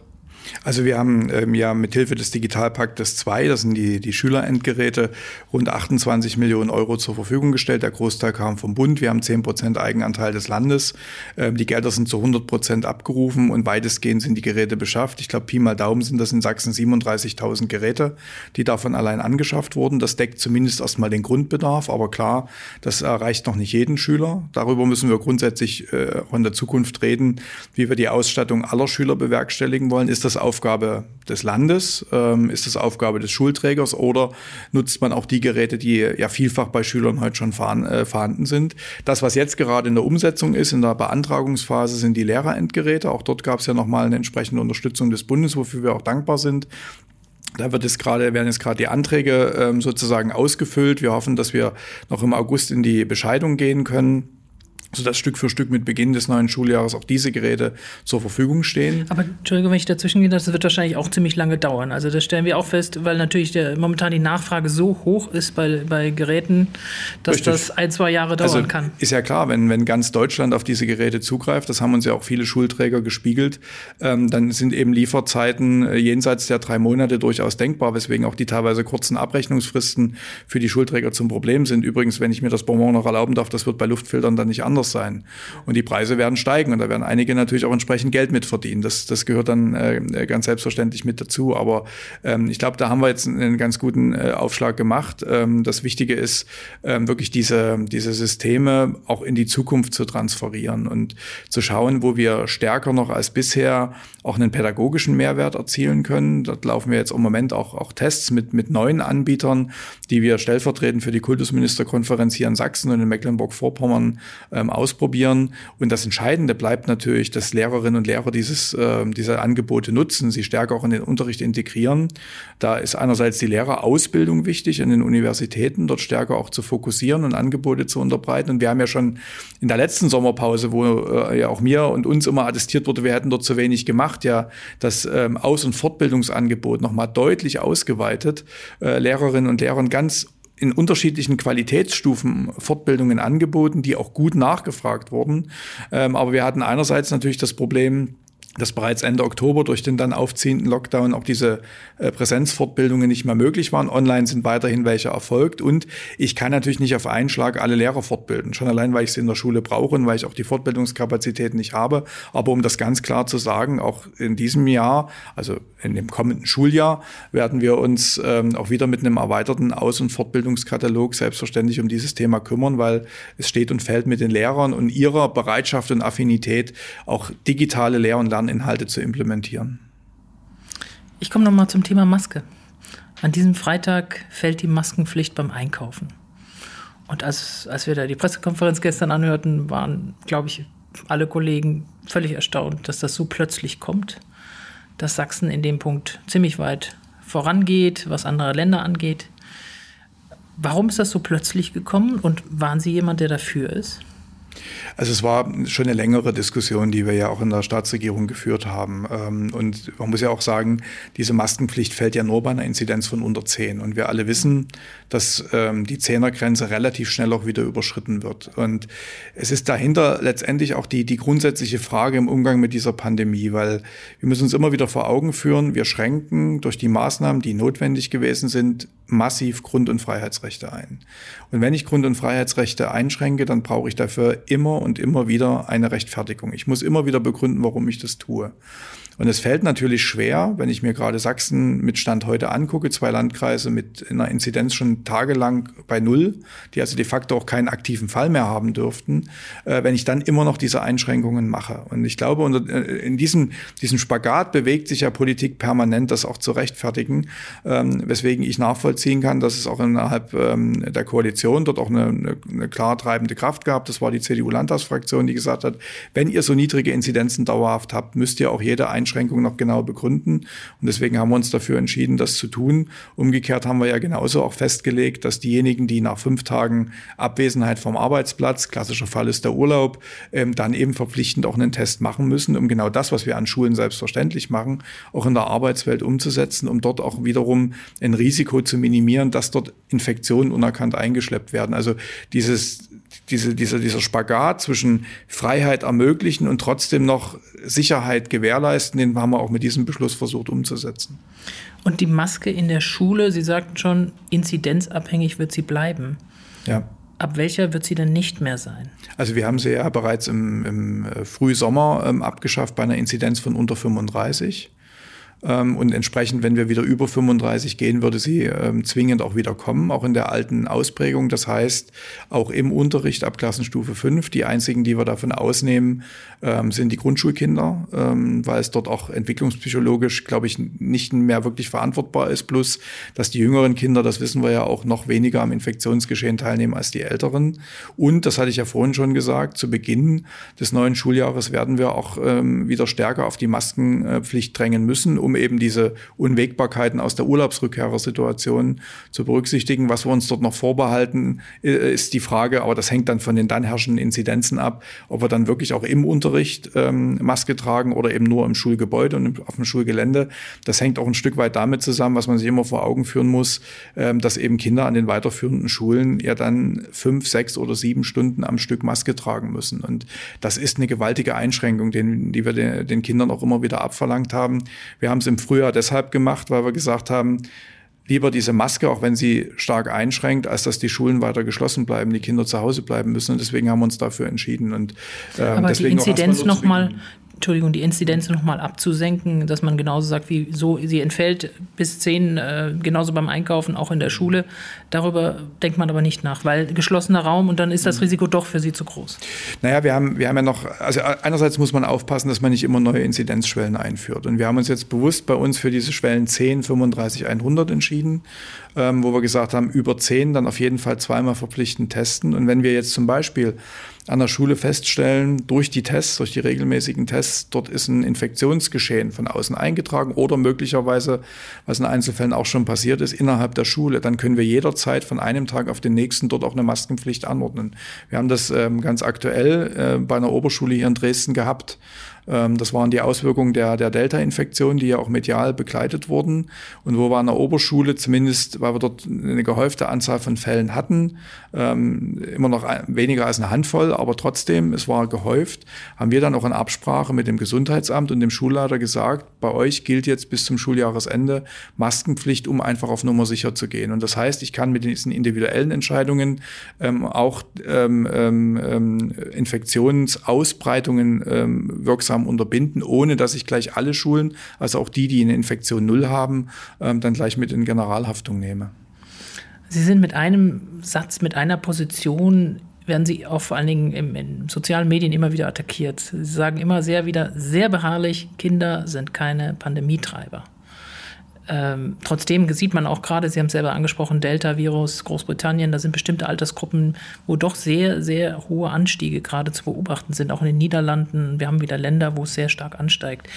Also wir haben ähm, ja mithilfe des Digitalpaktes 2, das sind die, die Schülerendgeräte, rund 28 Millionen Euro zur Verfügung gestellt. Der Großteil kam vom Bund. Wir haben 10 Prozent Eigenanteil des Landes. Ähm, die Gelder sind zu 100 Prozent abgerufen und weitestgehend sind die Geräte beschafft. Ich glaube, Pi mal Daumen sind das in Sachsen 37.000 Geräte, die davon allein angeschafft wurden. Das deckt zumindest erstmal den Grundbedarf. Aber klar, das erreicht noch nicht jeden Schüler. Darüber müssen wir grundsätzlich äh, in der Zukunft reden, wie wir die Ausstattung aller Schüler bewerkstelligen wollen. Ist das das Aufgabe des Landes? Ähm, ist das Aufgabe des Schulträgers oder nutzt man auch die Geräte, die ja vielfach bei Schülern heute schon äh, vorhanden sind? Das, was jetzt gerade in der Umsetzung ist, in der Beantragungsphase, sind die Lehrerendgeräte. Auch dort gab es ja nochmal eine entsprechende Unterstützung des Bundes, wofür wir auch dankbar sind. Da wird es gerade, werden jetzt gerade die Anträge ähm, sozusagen ausgefüllt. Wir hoffen, dass wir noch im August in die Bescheidung gehen können sodass Stück für Stück mit Beginn des neuen Schuljahres auch diese Geräte zur Verfügung stehen. Aber Entschuldigung, wenn ich dazwischen gehe, das wird wahrscheinlich auch ziemlich lange dauern. Also das stellen wir auch fest, weil natürlich der, momentan die Nachfrage so hoch ist bei, bei Geräten, dass Richtig. das ein, zwei Jahre dauern also kann. Ist ja klar, wenn, wenn ganz Deutschland auf diese Geräte zugreift, das haben uns ja auch viele Schulträger gespiegelt, ähm, dann sind eben Lieferzeiten äh, jenseits der drei Monate durchaus denkbar, weswegen auch die teilweise kurzen Abrechnungsfristen für die Schulträger zum Problem sind. Übrigens, wenn ich mir das Bonbon noch erlauben darf, das wird bei Luftfiltern dann nicht anders anders sein. Und die Preise werden steigen und da werden einige natürlich auch entsprechend Geld mitverdienen. Das, das gehört dann äh, ganz selbstverständlich mit dazu. Aber ähm, ich glaube, da haben wir jetzt einen ganz guten äh, Aufschlag gemacht. Ähm, das Wichtige ist, ähm, wirklich diese, diese Systeme auch in die Zukunft zu transferieren und zu schauen, wo wir stärker noch als bisher auch einen pädagogischen Mehrwert erzielen können. Dort laufen wir jetzt im Moment auch, auch Tests mit, mit neuen Anbietern, die wir stellvertretend für die Kultusministerkonferenz hier in Sachsen und in Mecklenburg-Vorpommern ähm, ausprobieren. Und das Entscheidende bleibt natürlich, dass Lehrerinnen und Lehrer dieses, äh, diese Angebote nutzen, sie stärker auch in den Unterricht integrieren. Da ist einerseits die Lehrerausbildung wichtig, an den Universitäten dort stärker auch zu fokussieren und Angebote zu unterbreiten. Und wir haben ja schon in der letzten Sommerpause, wo äh, ja auch mir und uns immer attestiert wurde, wir hätten dort zu wenig gemacht, ja das ähm, Aus- und Fortbildungsangebot nochmal deutlich ausgeweitet, äh, Lehrerinnen und Lehrern ganz in unterschiedlichen Qualitätsstufen Fortbildungen angeboten, die auch gut nachgefragt wurden. Ähm, aber wir hatten einerseits natürlich das Problem, dass bereits Ende Oktober durch den dann aufziehenden Lockdown auch diese äh, Präsenzfortbildungen nicht mehr möglich waren. Online sind weiterhin welche erfolgt und ich kann natürlich nicht auf einen Schlag alle Lehrer fortbilden. Schon allein, weil ich sie in der Schule brauche und weil ich auch die Fortbildungskapazität nicht habe. Aber um das ganz klar zu sagen, auch in diesem Jahr, also in dem kommenden Schuljahr, werden wir uns ähm, auch wieder mit einem erweiterten Aus- und Fortbildungskatalog selbstverständlich um dieses Thema kümmern, weil es steht und fällt mit den Lehrern und ihrer Bereitschaft und Affinität, auch digitale Lehr- und Lern Lerninhalte zu implementieren. Ich komme noch mal zum Thema Maske. An diesem Freitag fällt die Maskenpflicht beim Einkaufen. Und als, als wir da die Pressekonferenz gestern anhörten, waren, glaube ich, alle Kollegen völlig erstaunt, dass das so plötzlich kommt, dass Sachsen in dem Punkt ziemlich weit vorangeht, was andere Länder angeht. Warum ist das so plötzlich gekommen und waren Sie jemand, der dafür ist? Also es war schon eine längere Diskussion, die wir ja auch in der Staatsregierung geführt haben. Ähm, und man muss ja auch sagen, diese Maskenpflicht fällt ja nur bei einer Inzidenz von unter 10. Und wir alle wissen, dass ähm, die Zehnergrenze relativ schnell auch wieder überschritten wird. Und es ist dahinter letztendlich auch die, die grundsätzliche Frage im Umgang mit dieser Pandemie, weil wir müssen uns immer wieder vor Augen führen, wir schränken durch die Maßnahmen, die notwendig gewesen sind, massiv Grund- und Freiheitsrechte ein. Und wenn ich Grund- und Freiheitsrechte einschränke, dann brauche ich dafür immer und immer wieder eine Rechtfertigung. Ich muss immer wieder begründen, warum ich das tue. Und es fällt natürlich schwer, wenn ich mir gerade Sachsen mit Stand heute angucke, zwei Landkreise mit einer Inzidenz schon tagelang bei Null, die also de facto auch keinen aktiven Fall mehr haben dürften, äh, wenn ich dann immer noch diese Einschränkungen mache. Und ich glaube, unter, äh, in diesem, diesem Spagat bewegt sich ja Politik permanent, das auch zu rechtfertigen, ähm, weswegen ich nachvollziehen kann, dass es auch innerhalb ähm, der Koalition dort auch eine, eine, eine klar treibende Kraft gab. Das war die CDU-Landtagsfraktion, die gesagt hat, wenn ihr so niedrige Inzidenzen dauerhaft habt, müsst ihr auch jede Einschränkung Einschränkungen noch genau begründen. Und deswegen haben wir uns dafür entschieden, das zu tun. Umgekehrt haben wir ja genauso auch festgelegt, dass diejenigen, die nach fünf Tagen Abwesenheit vom Arbeitsplatz, klassischer Fall ist der Urlaub, ähm, dann eben verpflichtend auch einen Test machen müssen, um genau das, was wir an Schulen selbstverständlich machen, auch in der Arbeitswelt umzusetzen, um dort auch wiederum ein Risiko zu minimieren, dass dort Infektionen unerkannt eingeschleppt werden. Also dieses diese, dieser, dieser Spagat zwischen Freiheit ermöglichen und trotzdem noch Sicherheit gewährleisten, den haben wir auch mit diesem Beschluss versucht umzusetzen. Und die Maske in der Schule, Sie sagten schon, inzidenzabhängig wird sie bleiben. Ja. Ab welcher wird sie denn nicht mehr sein? Also wir haben sie ja bereits im, im äh, Frühsommer ähm, abgeschafft bei einer Inzidenz von unter 35. Ähm, und entsprechend, wenn wir wieder über 35 gehen, würde sie ähm, zwingend auch wieder kommen, auch in der alten Ausprägung. Das heißt, auch im Unterricht ab Klassenstufe 5. Die einzigen, die wir davon ausnehmen, ähm, sind die Grundschulkinder, weil es dort auch entwicklungspsychologisch, glaube ich, nicht mehr wirklich verantwortbar ist. Plus, dass die jüngeren Kinder, das wissen wir ja auch, noch weniger am Infektionsgeschehen teilnehmen als die älteren. Und, das hatte ich ja vorhin schon gesagt, zu Beginn des neuen Schuljahres werden wir auch wieder stärker auf die Maskenpflicht drängen müssen, um um eben diese Unwägbarkeiten aus der Urlaubsrückkehrersituation zu berücksichtigen. Was wir uns dort noch vorbehalten, äh, ist die Frage, aber das hängt dann von den dann herrschenden Inzidenzen ab, ob wir dann wirklich auch im Unterricht ähm, Maske tragen oder eben nur im Schulgebäude und auf dem Schulgelände. Das hängt auch ein Stück weit damit zusammen, was man sich immer vor Augen führen muss, ähm, dass eben Kinder an den weiterführenden Schulen ja dann fünf, sechs oder sieben Stunden am Stück Maske tragen müssen. Und das ist eine gewaltige Einschränkung, den, die wir den, den Kindern auch immer wieder abverlangt haben. Wir haben es im Frühjahr deshalb gemacht, weil wir gesagt haben, lieber diese Maske, auch wenn sie stark einschränkt, als dass die Schulen weiter geschlossen bleiben, die Kinder zu Hause bleiben müssen. Und deswegen haben wir uns dafür entschieden. Und äh, Aber deswegen die Inzidenz nochmal Entschuldigung, die Inzidenz nochmal abzusenken, dass man genauso sagt, wie so sie entfällt bis zehn, äh, genauso beim Einkaufen, auch in der Schule. Darüber denkt man aber nicht nach, weil geschlossener Raum und dann ist das mhm. Risiko doch für sie zu groß. Naja, wir haben, wir haben ja noch, also einerseits muss man aufpassen, dass man nicht immer neue Inzidenzschwellen einführt. Und wir haben uns jetzt bewusst bei uns für diese Schwellen 10, 35, 100 entschieden, ähm, wo wir gesagt haben, über 10 dann auf jeden Fall zweimal verpflichtend testen. Und wenn wir jetzt zum Beispiel an der Schule feststellen, durch die Tests, durch die regelmäßigen Tests, dort ist ein Infektionsgeschehen von außen eingetragen oder möglicherweise, was in Einzelfällen auch schon passiert ist, innerhalb der Schule, dann können wir jederzeit von einem Tag auf den nächsten dort auch eine Maskenpflicht anordnen. Wir haben das ähm, ganz aktuell äh, bei einer Oberschule hier in Dresden gehabt das waren die Auswirkungen der, der Delta-Infektion, die ja auch medial begleitet wurden und wo wir an der Oberschule zumindest, weil wir dort eine gehäufte Anzahl von Fällen hatten, ähm, immer noch weniger als eine Handvoll, aber trotzdem, es war gehäuft, haben wir dann auch in Absprache mit dem Gesundheitsamt und dem Schulleiter gesagt, bei euch gilt jetzt bis zum Schuljahresende Maskenpflicht, um einfach auf Nummer sicher zu gehen. Und das heißt, ich kann mit diesen individuellen Entscheidungen ähm, auch ähm, ähm, Infektionsausbreitungen ähm, wirksam wirksam unterbinden, ohne dass ich gleich alle Schulen, also auch die, die eine Infektion null haben, ähm, dann gleich mit in Generalhaftung nehme. Sie sind mit einem Satz, mit einer Position werden sie auch vor allen Dingen im, in sozialen Medien immer wieder attackiert. Sie sagen immer sehr wieder, sehr beharrlich, Kinder sind keine Pandemietreiber. Ähm, trotzdem sieht man auch gerade, Sie haben es selber angesprochen, Delta-Virus, Großbritannien, da sind bestimmte Altersgruppen, wo doch sehr, sehr hohe Anstiege gerade zu beobachten sind, auch in den Niederlanden. Wir haben wieder Länder, wo es sehr stark ansteigt.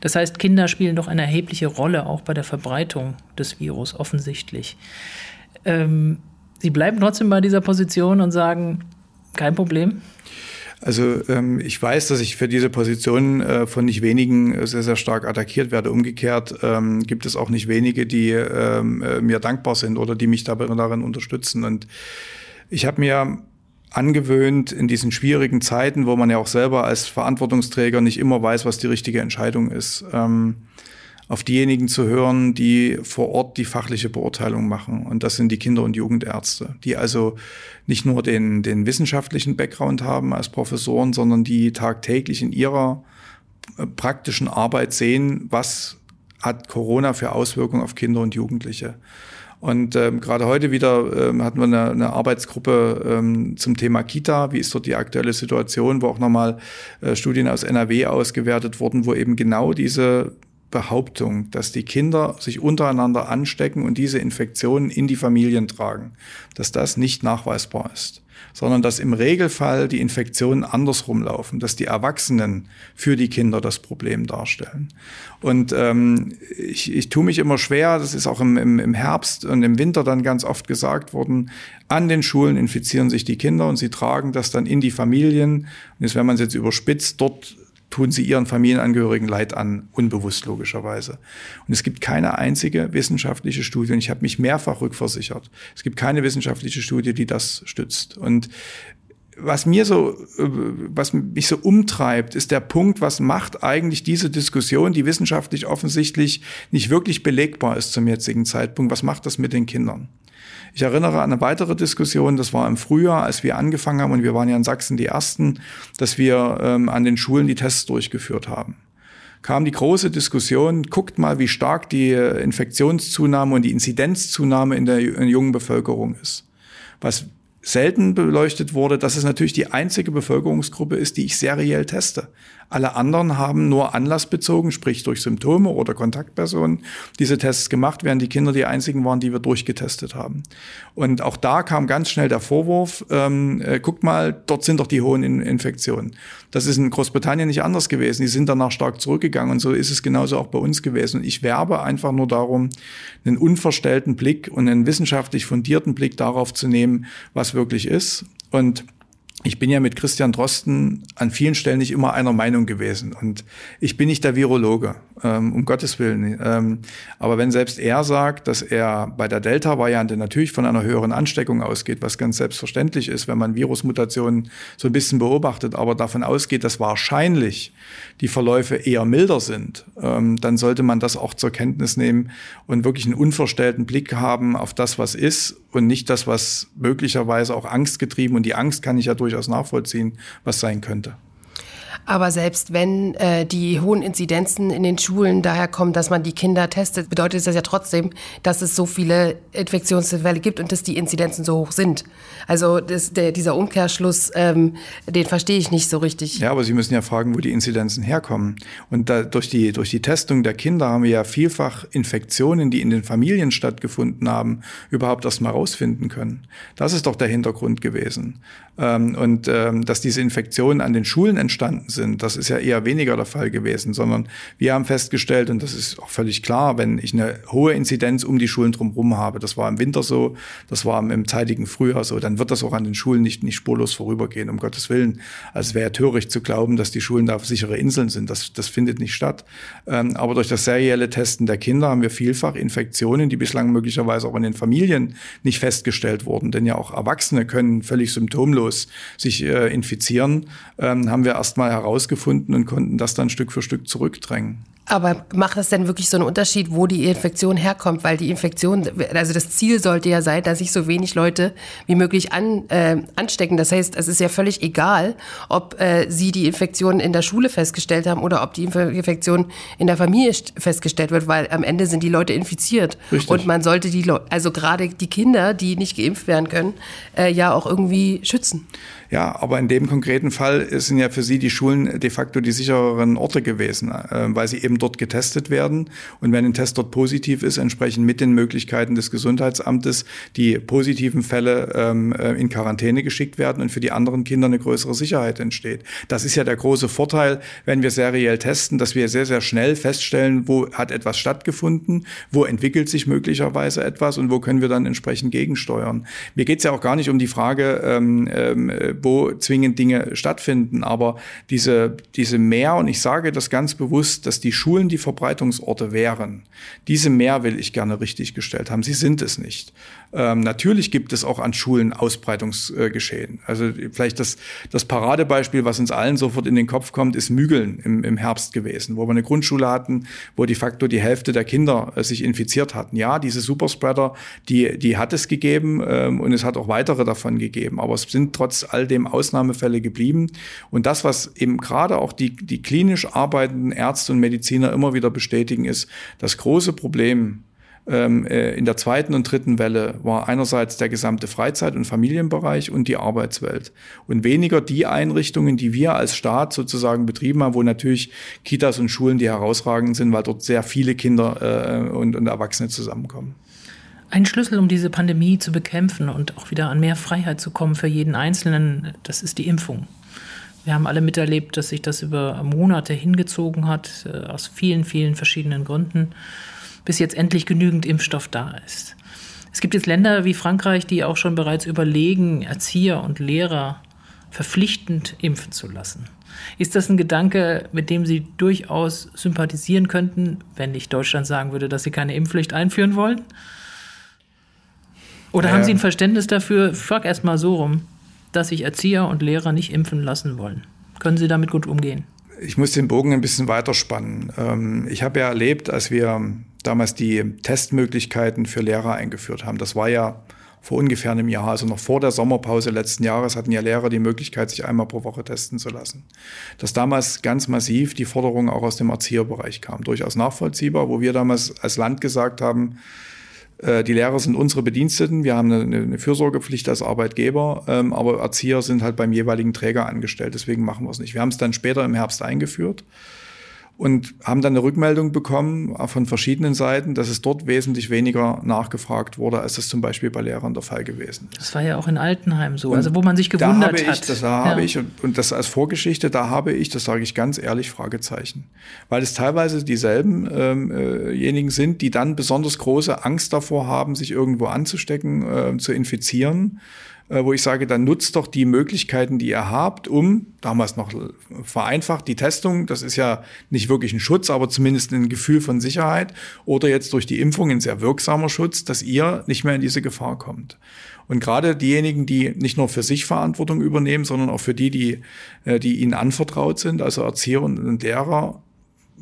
Das heißt, Kinder spielen doch eine erhebliche Rolle auch bei der Verbreitung des Virus, offensichtlich. Ähm, Sie bleiben trotzdem bei dieser Position und sagen, kein Problem. Also ähm, ich weiß, dass ich für diese Position äh, von nicht wenigen sehr, sehr stark attackiert werde. Umgekehrt ähm, gibt es auch nicht wenige, die ähm, äh, mir dankbar sind oder die mich darin unterstützen. Und ich habe mir angewöhnt in diesen schwierigen Zeiten, wo man ja auch selber als Verantwortungsträger nicht immer weiß, was die richtige Entscheidung ist, ähm, auf diejenigen zu hören, die vor Ort die fachliche Beurteilung machen. Und das sind die Kinder- und Jugendärzte, die also nicht nur den, den wissenschaftlichen Background haben als Professoren, sondern die tagtäglich in ihrer äh, praktischen Arbeit sehen, was hat Corona für Auswirkungen auf Kinder und Jugendliche. Und ähm, gerade heute wieder ähm, hatten wir eine, eine Arbeitsgruppe ähm, zum Thema Kita. Wie ist dort die aktuelle Situation, wo auch nochmal äh, Studien aus NRW ausgewertet wurden, wo eben genau diese Behauptung, dass die Kinder sich untereinander anstecken und diese Infektionen in die Familien tragen, dass das nicht nachweisbar ist sondern dass im Regelfall die Infektionen andersrum laufen, dass die Erwachsenen für die Kinder das Problem darstellen. Und ähm, ich, ich tue mich immer schwer, das ist auch im, im, im Herbst und im Winter dann ganz oft gesagt worden, an den Schulen infizieren sich die Kinder und sie tragen das dann in die Familien. Und jetzt, wenn man es jetzt überspitzt, dort tun sie ihren Familienangehörigen Leid an, unbewusst logischerweise. Und es gibt keine einzige wissenschaftliche Studie, und ich habe mich mehrfach rückversichert, es gibt keine wissenschaftliche Studie, die das stützt. Und was mir so, äh, was mich so umtreibt, ist der Punkt, was macht eigentlich diese Diskussion, die wissenschaftlich offensichtlich nicht wirklich belegbar ist zum jetzigen Zeitpunkt, was macht das mit den Kindern? Ich erinnere an eine weitere Diskussion, das war im Frühjahr, als wir angefangen haben, und wir waren ja in Sachsen die Ersten, dass wir ähm, an den Schulen die Tests durchgeführt haben kam die große Diskussion, guckt mal, wie stark die Infektionszunahme und die Inzidenzzunahme in der jungen Bevölkerung ist. Was selten beleuchtet wurde, dass es natürlich die einzige Bevölkerungsgruppe ist, die ich seriell teste. Alle anderen haben nur anlassbezogen, sprich durch Symptome oder Kontaktpersonen, diese Tests gemacht, während die Kinder die einzigen waren, die wir durchgetestet haben. Und auch da kam ganz schnell der Vorwurf, ähm, äh, guckt mal, dort sind doch die hohen in Infektionen. Das ist in Großbritannien nicht anders gewesen. Die sind danach stark zurückgegangen und so ist es genauso auch bei uns gewesen. Und ich werbe einfach nur darum, einen unverstellten Blick und einen wissenschaftlich fundierten Blick darauf zu nehmen, was wirklich ist. Und ich bin ja mit Christian Drosten an vielen Stellen nicht immer einer Meinung gewesen. Und ich bin nicht der Virologe, ähm, um Gottes Willen. Ähm, aber wenn selbst er sagt, dass er bei der Delta-Variante natürlich von einer höheren Ansteckung ausgeht, was ganz selbstverständlich ist, wenn man Virusmutationen so ein bisschen beobachtet, aber davon ausgeht, dass wahrscheinlich die Verläufe eher milder sind, ähm, dann sollte man das auch zur Kenntnis nehmen und wirklich einen unverstellten Blick haben auf das, was ist und nicht das, was möglicherweise auch angstgetrieben und die Angst kann ich ja durchaus nachvollziehen, was sein könnte. Aber selbst wenn äh, die hohen Inzidenzen in den Schulen daher kommen, dass man die Kinder testet, bedeutet das ja trotzdem, dass es so viele Infektionsfälle gibt und dass die Inzidenzen so hoch sind. Also das, der, dieser Umkehrschluss, ähm, den verstehe ich nicht so richtig. Ja, aber Sie müssen ja fragen, wo die Inzidenzen herkommen. Und da, durch, die, durch die Testung der Kinder haben wir ja vielfach Infektionen, die in den Familien stattgefunden haben, überhaupt erst mal rausfinden können. Das ist doch der Hintergrund gewesen. Ähm, und ähm, dass diese Infektionen an den Schulen entstanden sind, das ist ja eher weniger der Fall gewesen, sondern wir haben festgestellt, und das ist auch völlig klar, wenn ich eine hohe Inzidenz um die Schulen drumherum habe, das war im Winter so, das war im zeitigen Frühjahr so, dann wird das auch an den Schulen nicht, nicht spurlos vorübergehen, um Gottes Willen. Also es wäre töricht zu glauben, dass die Schulen da sichere Inseln sind. Das, das findet nicht statt. Ähm, aber durch das serielle Testen der Kinder haben wir vielfach Infektionen, die bislang möglicherweise auch in den Familien nicht festgestellt wurden. Denn ja auch Erwachsene können völlig symptomlos sich äh, infizieren, ähm, haben wir erstmal herausgefunden und konnten das dann Stück für Stück zurückdrängen. Aber macht das denn wirklich so einen Unterschied, wo die Infektion herkommt? Weil die Infektion, also das Ziel sollte ja sein, dass sich so wenig Leute wie möglich an, äh, anstecken. Das heißt, es ist ja völlig egal, ob äh, sie die Infektion in der Schule festgestellt haben oder ob die Infektion in der Familie festgestellt wird, weil am Ende sind die Leute infiziert. Richtig. Und man sollte die Leute, also gerade die Kinder, die nicht geimpft werden können, äh, ja auch irgendwie schützen. Ja, aber in dem konkreten Fall sind ja für Sie die Schulen de facto die sichereren Orte gewesen, äh, weil sie eben dort getestet werden. Und wenn ein Test dort positiv ist, entsprechend mit den Möglichkeiten des Gesundheitsamtes die positiven Fälle ähm, äh, in Quarantäne geschickt werden und für die anderen Kinder eine größere Sicherheit entsteht. Das ist ja der große Vorteil, wenn wir seriell testen, dass wir sehr, sehr schnell feststellen, wo hat etwas stattgefunden, wo entwickelt sich möglicherweise etwas und wo können wir dann entsprechend gegensteuern. Mir geht es ja auch gar nicht um die Frage, ähm, ähm, wo zwingend Dinge stattfinden, aber diese, diese Mehr, und ich sage das ganz bewusst, dass die Schulen die Verbreitungsorte wären, diese Mehr will ich gerne richtig gestellt haben. Sie sind es nicht. Ähm, natürlich gibt es auch an Schulen Ausbreitungsgeschehen. Äh, also vielleicht das, das Paradebeispiel, was uns allen sofort in den Kopf kommt, ist Mügeln im, im Herbst gewesen, wo wir eine Grundschule hatten, wo de facto die Hälfte der Kinder äh, sich infiziert hatten. Ja, diese Superspreader, die, die hat es gegeben ähm, und es hat auch weitere davon gegeben. Aber es sind trotz all dem Ausnahmefälle geblieben. Und das, was eben gerade auch die, die klinisch arbeitenden Ärzte und Mediziner immer wieder bestätigen, ist, das große Problem in der zweiten und dritten Welle war einerseits der gesamte Freizeit- und Familienbereich und die Arbeitswelt. Und weniger die Einrichtungen, die wir als Staat sozusagen betrieben haben, wo natürlich Kitas und Schulen die herausragend sind, weil dort sehr viele Kinder äh, und, und Erwachsene zusammenkommen. Ein Schlüssel, um diese Pandemie zu bekämpfen und auch wieder an mehr Freiheit zu kommen für jeden Einzelnen, das ist die Impfung. Wir haben alle miterlebt, dass sich das über Monate hingezogen hat, äh, aus vielen, vielen verschiedenen Gründen bis jetzt endlich genügend Impfstoff da ist. Es gibt jetzt Länder wie Frankreich, die auch schon bereits überlegen, Erzieher und Lehrer verpflichtend impfen zu lassen. Ist das ein Gedanke, mit dem Sie durchaus sympathisieren könnten, wenn nicht Deutschland sagen würde, dass sie keine Impfpflicht einführen wollen? Oder äh, haben Sie ein Verständnis dafür, frag erst mal so rum, dass sich Erzieher und Lehrer nicht impfen lassen wollen? Können Sie damit gut umgehen? Ich muss den Bogen ein bisschen weiterspannen. Ähm, ich habe ja erlebt, als wir damals die Testmöglichkeiten für Lehrer eingeführt haben. Das war ja vor ungefähr einem Jahr, also noch vor der Sommerpause letzten Jahres, hatten ja Lehrer die Möglichkeit, sich einmal pro Woche testen zu lassen. Dass damals ganz massiv die Forderung auch aus dem Erzieherbereich kam. Durchaus nachvollziehbar, wo wir damals als Land gesagt haben, die Lehrer sind unsere Bediensteten, wir haben eine, eine Fürsorgepflicht als Arbeitgeber, ähm, aber Erzieher sind halt beim jeweiligen Träger angestellt, deswegen machen wir es nicht. Wir haben es dann später im Herbst eingeführt und haben dann eine Rückmeldung bekommen von verschiedenen Seiten, dass es dort wesentlich weniger nachgefragt wurde, als das zum Beispiel bei Lehrern der Fall gewesen ist. Das war ja auch in Altenheim so, und also wo man sich gewundert da habe ich, hat. Das da ja. habe ich, und, und das als Vorgeschichte, da habe ich, das sage ich ganz ehrlich, Fragezeichen. Weil es teilweise dieselben ähm, äh, sind, die dann besonders große Angst davor haben, sich irgendwo anzustecken, äh, zu infizieren äh, wo ich sage, dann nutzt doch die Möglichkeiten, die ihr habt, um, damals noch vereinfacht, die Testung, das ist ja nicht wirklich ein Schutz, aber zumindest ein Gefühl von Sicherheit oder jetzt durch die Impfung ein sehr wirksamer Schutz, dass ihr nicht mehr in diese Gefahr kommt. Und gerade diejenigen, die nicht nur für sich Verantwortung übernehmen, sondern auch für die, die, äh, die ihnen anvertraut sind, also Erzieher und Lehrer,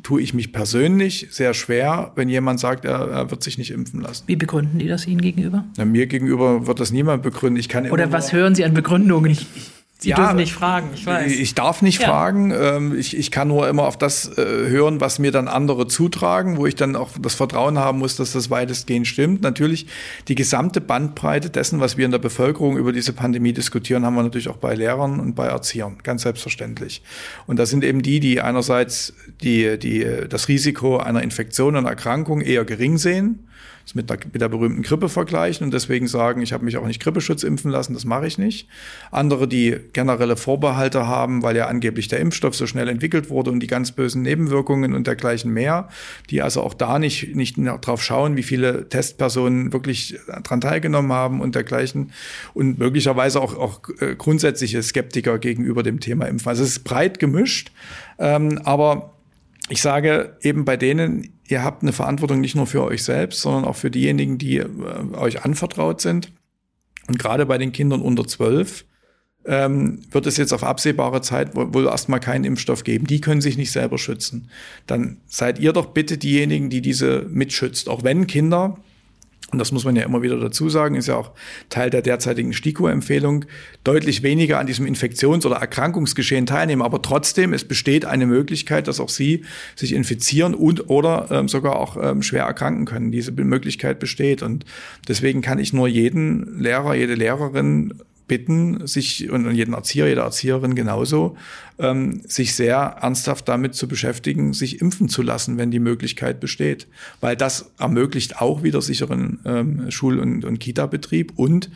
tue ich mich persönlich sehr schwer, wenn jemand sagt, er, er, wird sich nicht impfen lassen. Wie begründen die das Ihnen gegenüber? Na, mir gegenüber wird das niemand begründen. Ich kann Oder was hören Sie an Begründungen? Ich, ich, Sie ja, dürfen nicht fragen, ich weiß. Ich darf nicht ja. fragen. Ähm, ich, ich kann nur immer auf das äh, hören, was mir dann andere zutragen, wo ich dann auch das Vertrauen haben muss, dass das weitestgehend stimmt. Natürlich die gesamte Bandbreite dessen, was wir in der Bevölkerung über diese Pandemie diskutieren, haben wir natürlich auch bei Lehrern und bei Erziehern, ganz selbstverständlich. Und da sind eben die, die einerseits die, die, das Risiko einer Infektion und Erkrankung eher gering sehen mit der, mit der berühmten Grippe vergleichen und deswegen sagen, ich habe mich auch nicht Grippeschutz impfen lassen, das mache ich nicht. Andere, die generelle Vorbehalte haben, weil ja angeblich der Impfstoff so schnell entwickelt wurde und die ganz bösen Nebenwirkungen und dergleichen mehr, die also auch da nicht, nicht drauf schauen, wie viele Testpersonen wirklich dran teilgenommen haben und dergleichen und möglicherweise auch, auch äh, grundsätzliche Skeptiker gegenüber dem Thema Impfen. Also es ist breit gemischt, ähm, aber ich sage eben bei denen, ihr habt eine Verantwortung nicht nur für euch selbst, sondern auch für diejenigen, die äh, euch anvertraut sind. Und gerade bei den Kindern unter zwölf ähm, wird es jetzt auf absehbare Zeit wohl erstmal keinen Impfstoff geben. Die können sich nicht selber schützen. Dann seid ihr doch bitte diejenigen, die diese mitschützt. Auch wenn Kinder und das muss man ja immer wieder dazu sagen, ist ja auch Teil der derzeitigen STIKO-Empfehlung, deutlich weniger an diesem Infektions- oder Erkrankungsgeschehen teilnehmen. Aber trotzdem, es besteht eine Möglichkeit, dass auch sie sich infizieren und oder ähm, sogar auch ähm, schwer erkranken können. Diese Möglichkeit besteht. Und deswegen kann ich nur jeden Lehrer, jede Lehrerin bitten, sich und jeden Erzieher, jede Erzieherin genauso, ähm, sich sehr ernsthaft damit zu beschäftigen, sich impfen zu lassen, wenn die Möglichkeit besteht. Weil das ermöglicht auch wieder sicheren ähm, Schul- und, und Kita-Betrieb und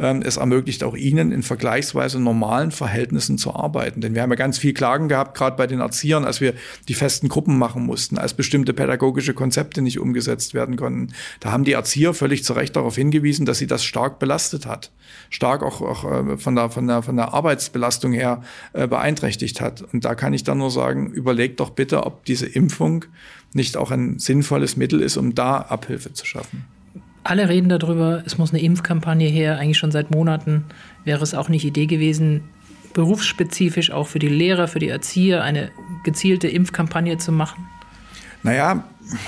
es ermöglicht auch ihnen in vergleichsweise normalen Verhältnissen zu arbeiten. Denn wir haben ja ganz viel Klagen gehabt, gerade bei den Erziehern, als wir die festen Gruppen machen mussten, als bestimmte pädagogische Konzepte nicht umgesetzt werden konnten. Da haben die Erzieher völlig zu Recht darauf hingewiesen, dass sie das stark belastet hat. Stark auch, auch äh, von, der, von, der, von der Arbeitsbelastung her äh, beeinträchtigt hat. Und da kann ich dann nur sagen, überlegt doch bitte, ob diese Impfung nicht auch ein sinnvolles Mittel ist, um da Abhilfe zu schaffen alle reden darüber, es muss eine Impfkampagne her, eigentlich schon seit Monaten wäre es auch nicht Idee gewesen, berufsspezifisch auch für die Lehrer, für die Erzieher eine gezielte Impfkampagne zu machen? Naja,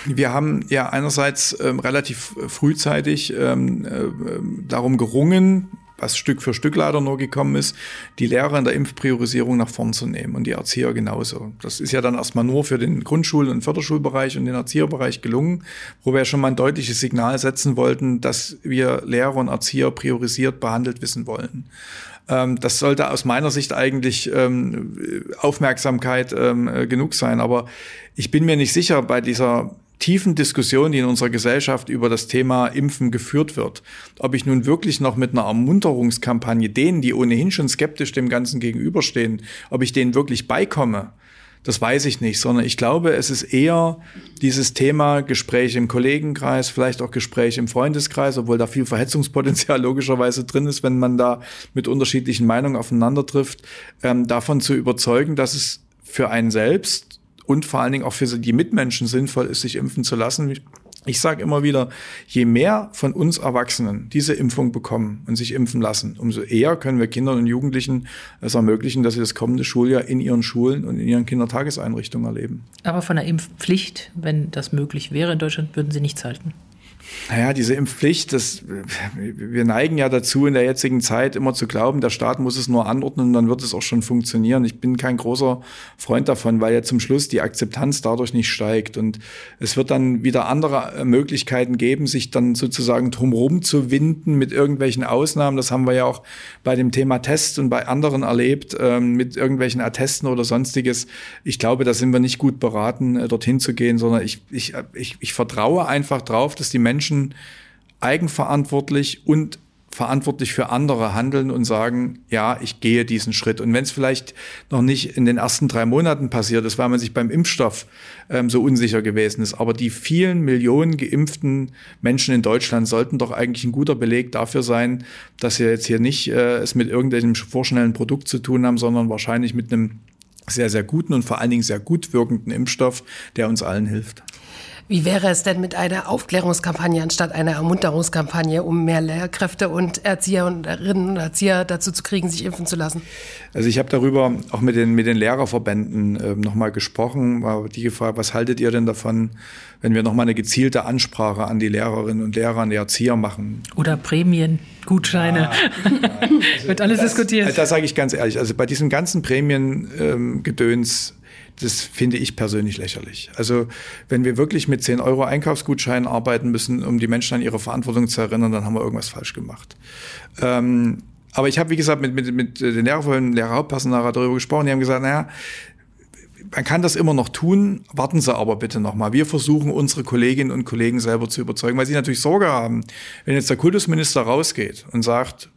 wir haben ja einerseits ähm, relativ frühzeitig ähm, äh, darum gerungen, was Stück für Stück leider nur gekommen ist, die Lehrer in der Impfpriorisierung nach vorn zu nehmen und die Erzieher genauso. Das ist ja dann erstmal nur für den Grundschul- und Förderschulbereich und den Erzieherbereich gelungen, wo wir schon mal ein deutliches Signal setzen wollten, dass wir Lehrer und Erzieher priorisiert behandelt wissen wollen ähm, das sollte aus meiner Sicht eigentlich ähm, Aufmerksamkeit ähm, genug sein. Aber ich bin mir nicht sicher bei dieser tiefen Diskussion, die in unserer Gesellschaft über das Thema Impfen geführt wird, ob ich nun wirklich noch mit einer Ermunterungskampagne denen, die ohnehin schon skeptisch dem Ganzen gegenüberstehen, ob ich denen wirklich beikomme, das weiß ich nicht, sondern ich glaube, es ist eher dieses Thema Gespräch im Kollegenkreis, vielleicht auch Gespräch im Freundeskreis, obwohl da viel Verhetzungspotenzial logischerweise drin ist, wenn man da mit unterschiedlichen Meinungen aufeinander trifft, ähm, davon zu überzeugen, dass es für einen selbst und vor allen Dingen auch für die Mitmenschen sinnvoll ist, sich impfen zu lassen. Ich sage immer wieder, je mehr von uns Erwachsenen diese Impfung bekommen und sich impfen lassen, umso eher können wir Kindern und Jugendlichen es ermöglichen, dass sie das kommende Schuljahr in ihren Schulen und in ihren Kindertageseinrichtungen erleben. Aber von der Impfpflicht, wenn das möglich wäre in Deutschland, würden Sie nichts halten? Naja, diese Impfpflicht, das, wir neigen ja dazu, in der jetzigen Zeit immer zu glauben, der Staat muss es nur anordnen, dann wird es auch schon funktionieren. Ich bin kein großer Freund davon, weil ja zum Schluss die Akzeptanz dadurch nicht steigt. Und es wird dann wieder andere Möglichkeiten geben, sich dann sozusagen drumherum zu winden mit irgendwelchen Ausnahmen. Das haben wir ja auch bei dem Thema Test und bei anderen erlebt, ähm, mit irgendwelchen Attesten oder sonstiges. Ich glaube, da sind wir nicht gut beraten, äh, dorthin zu gehen, sondern ich, ich, ich, ich vertraue einfach drauf, dass die Menschen Menschen eigenverantwortlich und verantwortlich für andere handeln und sagen, ja, ich gehe diesen Schritt. Und wenn es vielleicht noch nicht in den ersten drei Monaten passiert ist, weil man sich beim Impfstoff ähm, so unsicher gewesen ist, aber die vielen Millionen geimpften Menschen in Deutschland sollten doch eigentlich ein guter Beleg dafür sein, dass wir jetzt hier nicht äh, es mit irgendeinem vorschnellen Produkt zu tun haben, sondern wahrscheinlich mit einem sehr, sehr guten und vor allen Dingen sehr gut wirkenden Impfstoff, der uns allen hilft. Wie wäre es denn mit einer Aufklärungskampagne anstatt einer Ermunterungskampagne, um mehr Lehrkräfte und Erzieherinnen und Erzieher dazu zu kriegen, sich impfen zu lassen? Also ich habe darüber auch mit den, mit den Lehrerverbänden äh, nochmal gesprochen, war die gefragt, was haltet ihr denn davon, wenn wir nochmal eine gezielte Ansprache an die Lehrerinnen und Lehrer, an die Erzieher machen? Oder Prämien, Gutscheine, ja, ja. Also wird alles das, diskutiert. Das sage ich ganz ehrlich, also bei diesem ganzen Prämiengedöns das finde ich persönlich lächerlich. Also wenn wir wirklich mit 10 Euro Einkaufsgutscheinen arbeiten müssen, um die Menschen an ihre Verantwortung zu erinnern, dann haben wir irgendwas falsch gemacht. Ähm, aber ich habe, wie gesagt, mit, mit, mit den Lehrern, Lehrerhauptpersonal darüber gesprochen. Die haben gesagt, naja, man kann das immer noch tun, warten Sie aber bitte nochmal. Wir versuchen unsere Kolleginnen und Kollegen selber zu überzeugen, weil sie natürlich Sorge haben, wenn jetzt der Kultusminister rausgeht und sagt,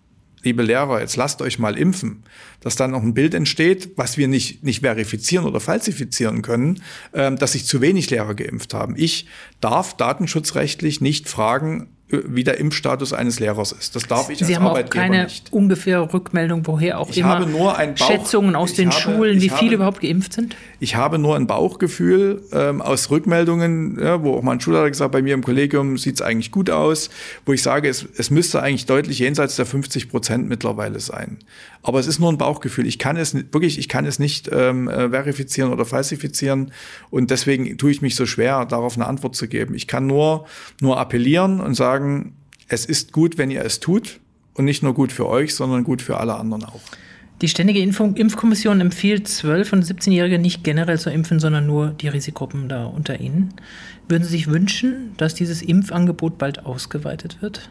liebe Lehrer, jetzt lasst euch mal impfen, dass dann noch ein Bild entsteht, was wir nicht, nicht verifizieren oder falsifizieren können, äh, dass sich zu wenig Lehrer geimpft haben. Ich darf datenschutzrechtlich nicht fragen, wie der Impfstatus eines Lehrers ist. Das darf ich Sie als haben Arbeitgeber auch keine nicht. ungefähre Rückmeldung, woher auch ich immer habe nur ein Bauch, Schätzungen aus den habe, Schulen, wie viele überhaupt geimpft sind? Ich habe nur ein Bauchgefühl ähm, aus Rückmeldungen, ja, wo auch mein Schulleiter gesagt bei mir im Kollegium sieht es eigentlich gut aus, wo ich sage, es, es müsste eigentlich deutlich jenseits der 50 Prozent mittlerweile sein. Aber es ist nur ein Bauchgefühl. Ich kann es wirklich, ich kann es nicht ähm, äh, verifizieren oder falsifizieren und deswegen tue ich mich so schwer, darauf eine Antwort zu geben. Ich kann nur nur appellieren und sagen, es ist gut, wenn ihr es tut und nicht nur gut für euch, sondern gut für alle anderen auch. Die Ständige Impfung, Impfkommission empfiehlt 12- und 17-Jährige nicht generell zu impfen, sondern nur die Risikogruppen da unter ihnen. Würden Sie sich wünschen, dass dieses Impfangebot bald ausgeweitet wird?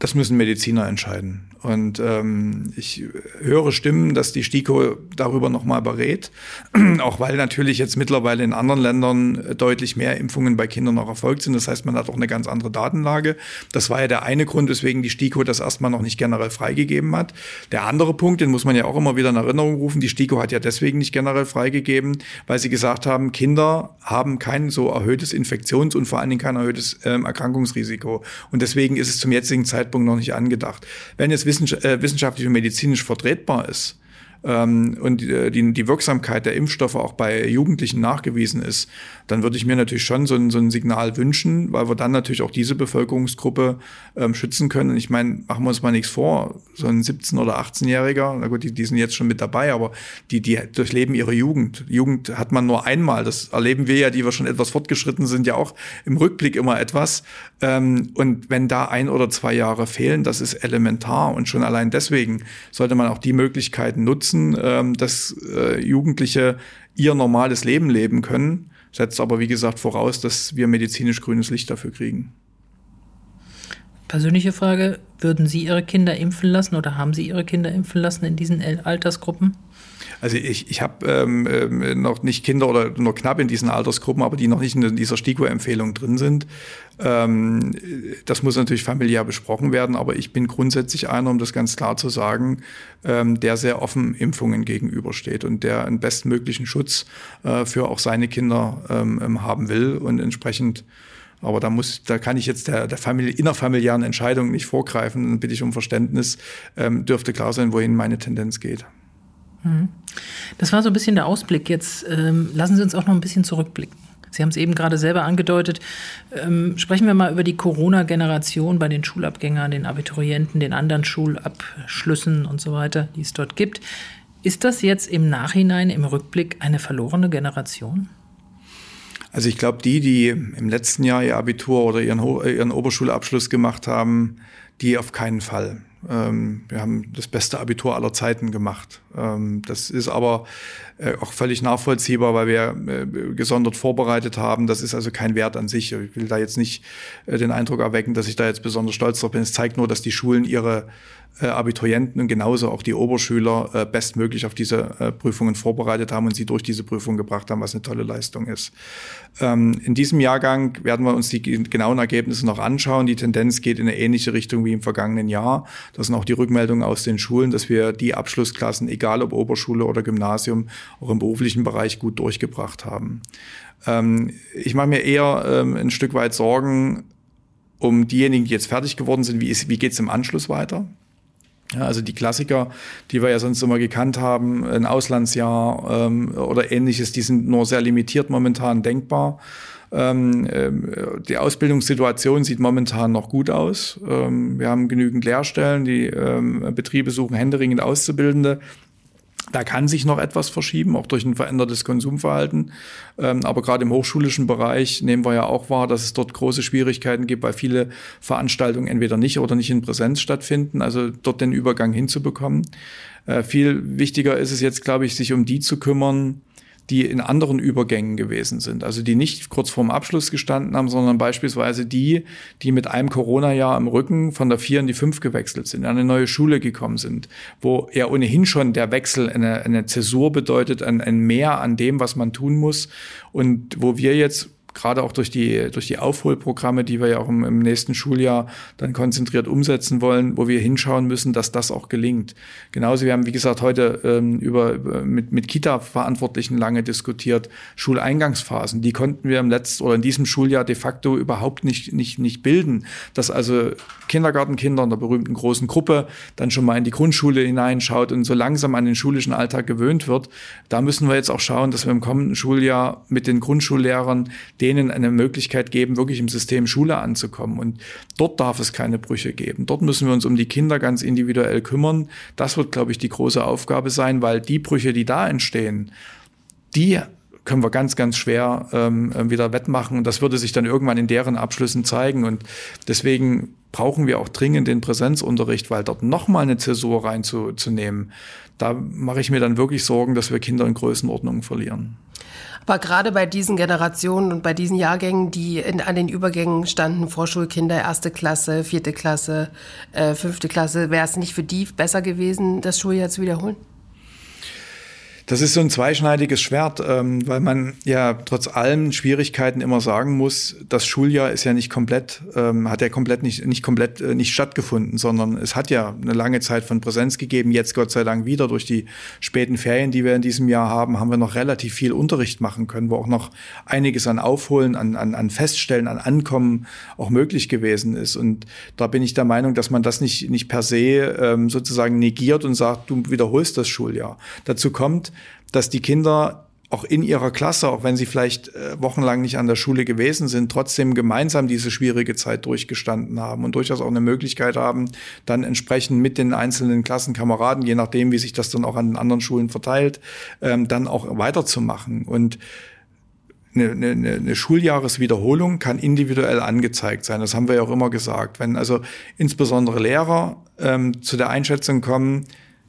Das müssen Mediziner entscheiden. Und ähm, ich höre Stimmen, dass die STIKO darüber nochmal berät, auch weil natürlich jetzt mittlerweile in anderen Ländern deutlich mehr Impfungen bei Kindern noch erfolgt sind. Das heißt, man hat auch eine ganz andere Datenlage. Das war ja der eine Grund, weswegen die STIKO das erstmal noch nicht generell freigegeben hat. Der andere Punkt, den muss man ja auch immer wieder in Erinnerung rufen, die STIKO hat ja deswegen nicht generell freigegeben, weil sie gesagt haben, Kinder haben kein so erhöhtes Infektions- und vor allen Dingen kein erhöhtes ähm, Erkrankungsrisiko. Und deswegen ist es zum jetzigen Zeitpunkt noch nicht angedacht. Wenn äh, wissenschaftlich und medizinisch vertretbar ist, ähm, und äh, die, die Wirksamkeit der Impfstoffe auch bei Jugendlichen nachgewiesen ist, dann würde ich mir natürlich schon so ein, so ein Signal wünschen, weil wir dann natürlich auch diese Bevölkerungsgruppe ähm, schützen können. Und ich meine, machen wir uns mal nichts vor, so ein 17- oder 18-Jähriger, na gut, die, die sind jetzt schon mit dabei, aber die, die durchleben ihre Jugend. Jugend hat man nur einmal. Das erleben wir ja, die wir schon etwas fortgeschritten sind, ja auch im Rückblick immer etwas. Ähm, und wenn da ein oder zwei Jahre fehlen, das ist elementar. Und schon allein deswegen sollte man auch die Möglichkeiten nutzen, ähm, dass äh, Jugendliche ihr normales Leben leben können setzt aber, wie gesagt, voraus, dass wir medizinisch grünes Licht dafür kriegen. Persönliche Frage, würden Sie Ihre Kinder impfen lassen oder haben Sie Ihre Kinder impfen lassen in diesen Altersgruppen? Also ich, ich habe ähm, ähm, noch nicht Kinder oder nur knapp in diesen Altersgruppen, aber die noch nicht in dieser STIKO-Empfehlung drin sind. Ähm, das muss natürlich familiär besprochen werden, aber ich bin grundsätzlich einer, um das ganz klar zu sagen, ähm, der sehr offen Impfungen gegenübersteht und der einen bestmöglichen Schutz äh, für auch seine Kinder ähm, ähm haben will und entsprechend aber da muss, da kann ich jetzt der, der Familie, innerfamiliären Entscheidung nicht vorgreifen. Dann bitte ich um Verständnis. Ähm, dürfte klar sein, wohin meine Tendenz geht. Mhm. Das war so ein bisschen der Ausblick. Jetzt ähm, lassen Sie uns auch noch ein bisschen zurückblicken. Sie haben es eben gerade selber angedeutet. Ähm, sprechen wir mal über die Corona-Generation bei den Schulabgängern, den Abiturienten, den anderen Schulabschlüssen und so weiter, die es dort gibt. Ist das jetzt im Nachhinein, im Rückblick eine verlorene Generation? Also ich glaube, die, die im letzten Jahr ihr Abitur oder ihren, ihren Oberschulabschluss gemacht haben, die auf keinen Fall. Ähm, wir haben das beste Abitur aller Zeiten gemacht. Ähm, das ist aber äh, auch völlig nachvollziehbar, weil wir äh, gesondert vorbereitet haben. Das ist also kein Wert an sich. Ich will da jetzt nicht äh, den Eindruck erwecken, dass ich da jetzt besonders stolz drauf bin. Es zeigt nur, dass die Schulen ihre Abiturienten und genauso auch die Oberschüler bestmöglich auf diese Prüfungen vorbereitet haben und sie durch diese Prüfung gebracht haben, was eine tolle Leistung ist. Ähm, in diesem Jahrgang werden wir uns die genauen Ergebnisse noch anschauen. Die Tendenz geht in eine ähnliche Richtung wie im vergangenen Jahr. Das sind auch die Rückmeldungen aus den Schulen, dass wir die Abschlussklassen, egal ob Oberschule oder Gymnasium, auch im beruflichen Bereich gut durchgebracht haben. Ähm, ich mache mir eher ähm, ein Stück weit Sorgen um diejenigen, die jetzt fertig geworden sind. Wie, wie geht es im Anschluss weiter? Ja, also die Klassiker, die wir ja sonst immer gekannt haben, ein Auslandsjahr ähm, oder ähnliches, die sind nur sehr limitiert momentan denkbar. Ähm, äh, die Ausbildungssituation sieht momentan noch gut aus. Ähm, wir haben genügend Lehrstellen, die ähm, Betriebe suchen händeringend Auszubildende. Da kann sich noch etwas verschieben, auch durch ein verändertes Konsumverhalten. Ähm, aber gerade im hochschulischen Bereich nehmen wir ja auch wahr, dass es dort große Schwierigkeiten gibt, weil viele Veranstaltungen entweder nicht oder nicht in Präsenz stattfinden, also dort den Übergang hinzubekommen. Äh, viel wichtiger ist es jetzt, glaube ich, sich um die zu kümmern, die in anderen Übergängen gewesen sind. Also die nicht kurz vorm Abschluss gestanden haben, sondern beispielsweise die, die mit einem Corona-Jahr im Rücken von der vier in die fünf gewechselt sind, an eine neue Schule gekommen sind, wo ja ohnehin schon der Wechsel eine, eine Zäsur bedeutet, ein, ein Mehr an dem, was man tun muss. Und wo wir jetzt gerade auch durch die, durch die Aufholprogramme, die wir ja auch im, im, nächsten Schuljahr dann konzentriert umsetzen wollen, wo wir hinschauen müssen, dass das auch gelingt. Genauso, wir haben, wie gesagt, heute ähm, über, mit, mit Kita-Verantwortlichen lange diskutiert, Schuleingangsphasen, die konnten wir im letzten oder in diesem Schuljahr de facto überhaupt nicht, nicht, nicht bilden. Dass also Kindergartenkinder in der berühmten großen Gruppe dann schon mal in die Grundschule hineinschaut und so langsam an den schulischen Alltag gewöhnt wird. Da müssen wir jetzt auch schauen, dass wir im kommenden Schuljahr mit den Grundschullehrern denen eine Möglichkeit geben, wirklich im System Schule anzukommen. Und dort darf es keine Brüche geben. Dort müssen wir uns um die Kinder ganz individuell kümmern. Das wird, glaube ich, die große Aufgabe sein, weil die Brüche, die da entstehen, die können wir ganz, ganz schwer ähm, wieder wettmachen. Und das würde sich dann irgendwann in deren Abschlüssen zeigen. Und deswegen brauchen wir auch dringend den Präsenzunterricht, weil dort nochmal eine Zäsur reinzunehmen, da mache ich mir dann wirklich Sorgen, dass wir Kinder in Größenordnungen verlieren. Aber gerade bei diesen Generationen und bei diesen Jahrgängen, die in, an den Übergängen standen, Vorschulkinder, erste Klasse, vierte Klasse, äh, fünfte Klasse, wäre es nicht für die besser gewesen, das Schuljahr zu wiederholen? Das ist so ein zweischneidiges Schwert, ähm, weil man ja trotz allen Schwierigkeiten immer sagen muss, das Schuljahr ist ja nicht komplett, ähm, hat ja komplett nicht, nicht komplett äh, nicht stattgefunden, sondern es hat ja eine lange Zeit von Präsenz gegeben. Jetzt Gott sei Dank wieder durch die späten Ferien, die wir in diesem Jahr haben, haben wir noch relativ viel Unterricht machen können, wo auch noch einiges an Aufholen, an, an, an Feststellen, an Ankommen auch möglich gewesen ist. Und da bin ich der Meinung, dass man das nicht, nicht per se ähm, sozusagen negiert und sagt, du wiederholst das Schuljahr. Dazu kommt, dass die Kinder auch in ihrer Klasse, auch wenn sie vielleicht äh, wochenlang nicht an der Schule gewesen sind, trotzdem gemeinsam diese schwierige Zeit durchgestanden haben und durchaus auch eine Möglichkeit haben, dann entsprechend mit den einzelnen Klassenkameraden, je nachdem, wie sich das dann auch an den anderen Schulen verteilt, ähm, dann auch weiterzumachen. Und eine, eine, eine Schuljahreswiederholung kann individuell angezeigt sein. Das haben wir ja auch immer gesagt. Wenn also insbesondere Lehrer ähm, zu der Einschätzung kommen,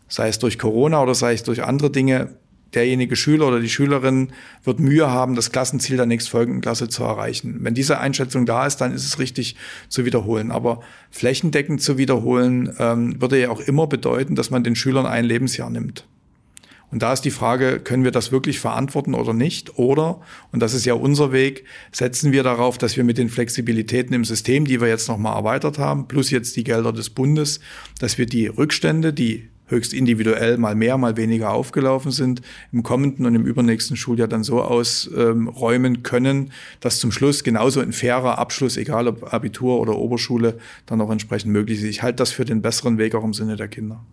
sei es durch Corona oder sei es durch andere Dinge, derjenige Schüler oder die Schülerin wird Mühe haben, das Klassenziel der nächstfolgenden Klasse zu erreichen. Wenn diese Einschätzung da ist, dann ist es richtig zu wiederholen. Aber flächendeckend zu wiederholen, ähm, würde ja auch immer bedeuten, dass man den Schülern ein Lebensjahr nimmt. Und da ist die Frage, können wir das wirklich verantworten oder nicht? Oder, und das ist ja unser Weg, setzen wir darauf, dass wir mit den Flexibilitäten im System, die wir jetzt nochmal erweitert haben, plus jetzt die Gelder des Bundes, dass wir die Rückstände, die höchst individuell mal mehr, mal weniger aufgelaufen sind, im kommenden und im übernächsten Schuljahr dann so ausräumen können, dass zum Schluss genauso ein fairer Abschluss, egal ob Abitur oder Oberschule, dann auch entsprechend möglich ist. Ich halte das für den besseren Weg auch im Sinne der Kinder.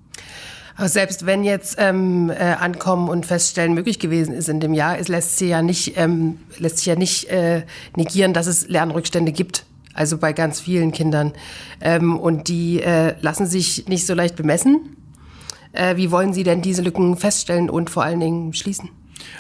Aber selbst wenn jetzt ähm, äh, Ankommen und Feststellen möglich gewesen ist in dem Jahr, es lässt sich ja nicht, ähm, lässt sich ja nicht äh, negieren, dass es Lernrückstände gibt. Also bei ganz vielen Kindern. Ähm, und die äh, lassen sich nicht so leicht bemessen. Äh, wie wollen Sie denn diese Lücken feststellen und vor allen Dingen schließen?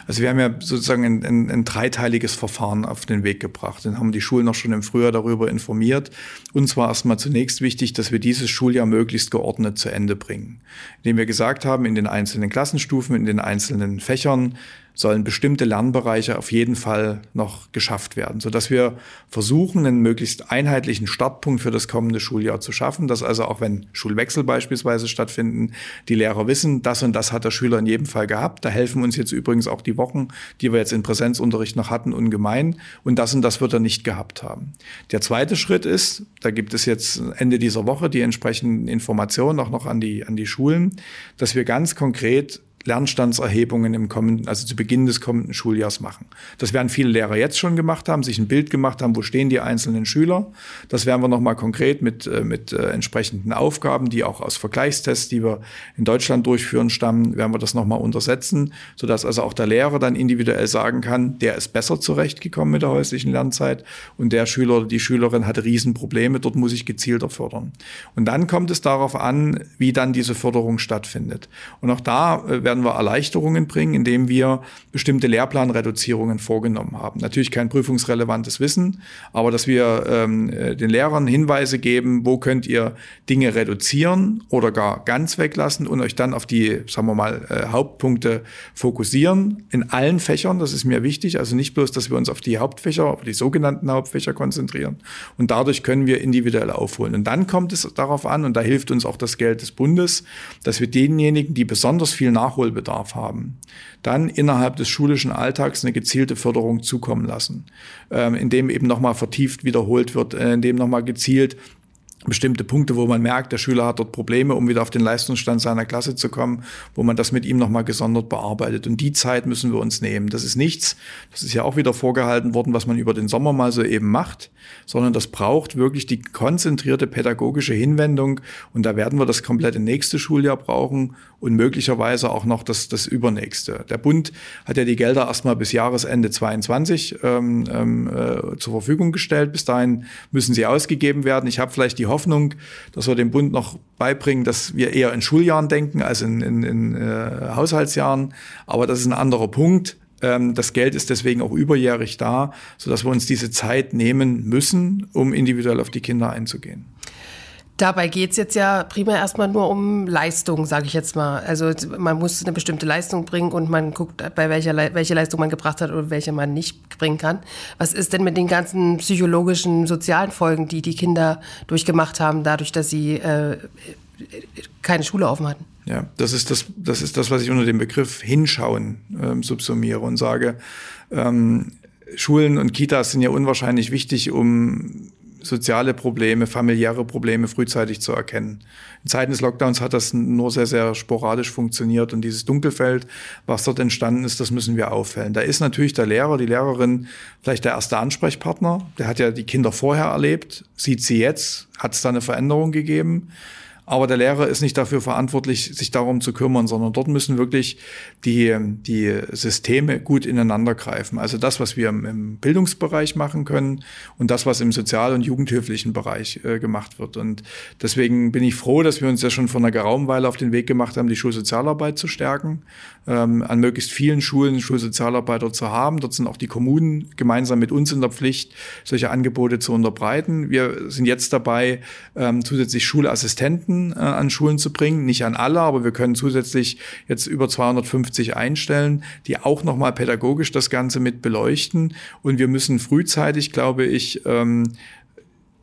Also wir haben ja sozusagen ein, ein, ein dreiteiliges Verfahren auf den Weg gebracht. Dann haben die Schulen noch schon im Frühjahr darüber informiert. Uns war erstmal zunächst wichtig, dass wir dieses Schuljahr möglichst geordnet zu Ende bringen. Indem wir gesagt haben, in den einzelnen Klassenstufen, in den einzelnen Fächern sollen bestimmte Lernbereiche auf jeden Fall noch geschafft werden, sodass wir versuchen, einen möglichst einheitlichen Startpunkt für das kommende Schuljahr zu schaffen, dass also auch wenn Schulwechsel beispielsweise stattfinden, die Lehrer wissen, das und das hat der Schüler in jedem Fall gehabt. Da helfen uns jetzt übrigens auch die Wochen, die wir jetzt in Präsenzunterricht noch hatten, ungemein. Und das und das wird er nicht gehabt haben. Der zweite Schritt ist, da gibt es jetzt Ende dieser Woche die entsprechenden Informationen auch noch an die, an die Schulen, dass wir ganz konkret Lernstandserhebungen im kommenden, also zu Beginn des kommenden Schuljahrs machen. Das werden viele Lehrer jetzt schon gemacht haben, sich ein Bild gemacht haben, wo stehen die einzelnen Schüler. Das werden wir nochmal konkret mit, äh, mit äh, entsprechenden Aufgaben, die auch aus Vergleichstests, die wir in Deutschland durchführen, stammen, werden wir das nochmal untersetzen, sodass also auch der Lehrer dann individuell sagen kann, der ist besser zurechtgekommen mit der häuslichen Lernzeit und der Schüler oder die Schülerin hatte Riesenprobleme, dort muss ich gezielter fördern. Und dann kommt es darauf an, wie dann diese Förderung stattfindet. Und auch da äh, werden wir Erleichterungen bringen, indem wir bestimmte Lehrplanreduzierungen vorgenommen haben. Natürlich kein prüfungsrelevantes Wissen, aber dass wir ähm, äh, den Lehrern Hinweise geben, wo könnt ihr Dinge reduzieren oder gar ganz weglassen und euch dann auf die, sagen wir mal, äh, Hauptpunkte fokussieren in allen Fächern. Das ist mir wichtig. Also nicht bloß, dass wir uns auf die Hauptfächer, auf die sogenannten Hauptfächer konzentrieren. Und dadurch können wir individuell aufholen. Und dann kommt es darauf an, und da hilft uns auch das Geld des Bundes, dass wir denjenigen, die besonders viel nachholen, Nachholbedarf haben, dann innerhalb des schulischen Alltags eine gezielte Förderung zukommen lassen, ähm, indem eben nochmal vertieft wiederholt wird, äh, indem nochmal gezielt bestimmte Punkte, wo man merkt, der Schüler hat dort Probleme, um wieder auf den Leistungsstand seiner Klasse zu kommen, wo man das mit ihm nochmal gesondert bearbeitet. Und die Zeit müssen wir uns nehmen. Das ist nichts, das ist ja auch wieder vorgehalten worden, was man über den Sommer mal so eben macht, sondern das braucht wirklich die konzentrierte pädagogische Hinwendung. Und da werden wir das komplette nächste Schuljahr brauchen und möglicherweise auch noch das, das übernächste. Der Bund hat ja die Gelder erstmal bis Jahresende 22 ähm, ähm, äh, zur Verfügung gestellt. Bis dahin müssen sie ausgegeben werden. Ich habe vielleicht die Hoffnung, dass wir dem Bund noch beibringen, dass wir eher in Schuljahren denken als in, in, in äh, Haushaltsjahren. Aber das ist ein anderer Punkt. Ähm, das Geld ist deswegen auch überjährig da, sodass wir uns diese Zeit nehmen müssen, um individuell auf die Kinder einzugehen. Dabei geht es jetzt ja primär erstmal nur um Leistung, sage ich jetzt mal. Also man muss eine bestimmte Leistung bringen und man guckt, bei welcher Le welche Leistung man gebracht hat oder welche man nicht bringen kann. Was ist denn mit den ganzen psychologischen, sozialen Folgen, die die Kinder durchgemacht haben, dadurch, dass sie äh, keine Schule offen hatten? Ja, das ist das, das ist das, was ich unter dem Begriff Hinschauen ähm, subsumiere und sage, ähm, Schulen und Kitas sind ja unwahrscheinlich wichtig, um soziale Probleme, familiäre Probleme frühzeitig zu erkennen. In Zeiten des Lockdowns hat das nur sehr, sehr sporadisch funktioniert und dieses Dunkelfeld, was dort entstanden ist, das müssen wir auffällen. Da ist natürlich der Lehrer, die Lehrerin vielleicht der erste Ansprechpartner. Der hat ja die Kinder vorher erlebt, sieht sie jetzt, hat es da eine Veränderung gegeben. Aber der Lehrer ist nicht dafür verantwortlich, sich darum zu kümmern, sondern dort müssen wirklich die, die Systeme gut ineinander greifen. Also das, was wir im Bildungsbereich machen können und das, was im sozial- und jugendhilflichen Bereich äh, gemacht wird. Und deswegen bin ich froh, dass wir uns ja schon vor einer geraumen Weile auf den Weg gemacht haben, die Schulsozialarbeit zu stärken, ähm, an möglichst vielen Schulen Schulsozialarbeiter zu haben. Dort sind auch die Kommunen gemeinsam mit uns in der Pflicht, solche Angebote zu unterbreiten. Wir sind jetzt dabei, ähm, zusätzlich Schulassistenten Äh, an Schulen zu bringen. Nicht an alle, aber wir können zusätzlich jetzt über 250 einstellen, die auch nochmal pädagogisch das Ganze mit beleuchten. Und wir müssen frühzeitig, glaube ich, ähm,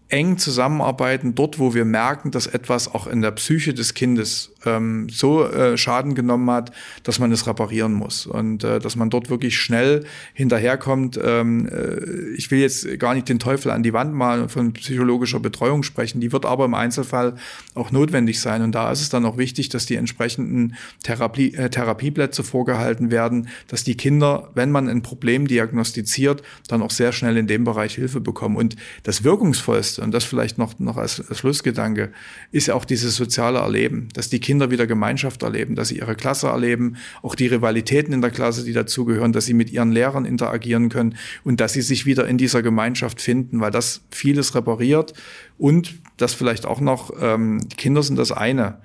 eng zusammenarbeiten, dort, wo wir merken, dass etwas auch in der Psyche des Kindes ähm, so äh, Schaden genommen hat, dass man es reparieren muss und äh, dass man dort wirklich schnell hinterherkommt. Ähm, äh, ich will jetzt gar nicht den Teufel an die Wand malen von psychologischer Betreuung sprechen, die wird aber im Einzelfall auch notwendig sein und da ist es dann auch wichtig, dass die entsprechenden Therapie, äh, Therapieplätze vorgehalten werden, dass die Kinder, wenn man ein Problem diagnostiziert, dann auch sehr schnell in dem Bereich Hilfe bekommen und das wirkungsvollste und das vielleicht noch, noch als, als Schlussgedanke ist auch dieses soziale Erleben, dass die Kinder Kinder wieder Gemeinschaft erleben, dass sie ihre Klasse erleben, auch die Rivalitäten in der Klasse, die dazugehören, dass sie mit ihren Lehrern interagieren können und dass sie sich wieder in dieser Gemeinschaft finden, weil das vieles repariert und das vielleicht auch noch, ähm, die Kinder sind das eine.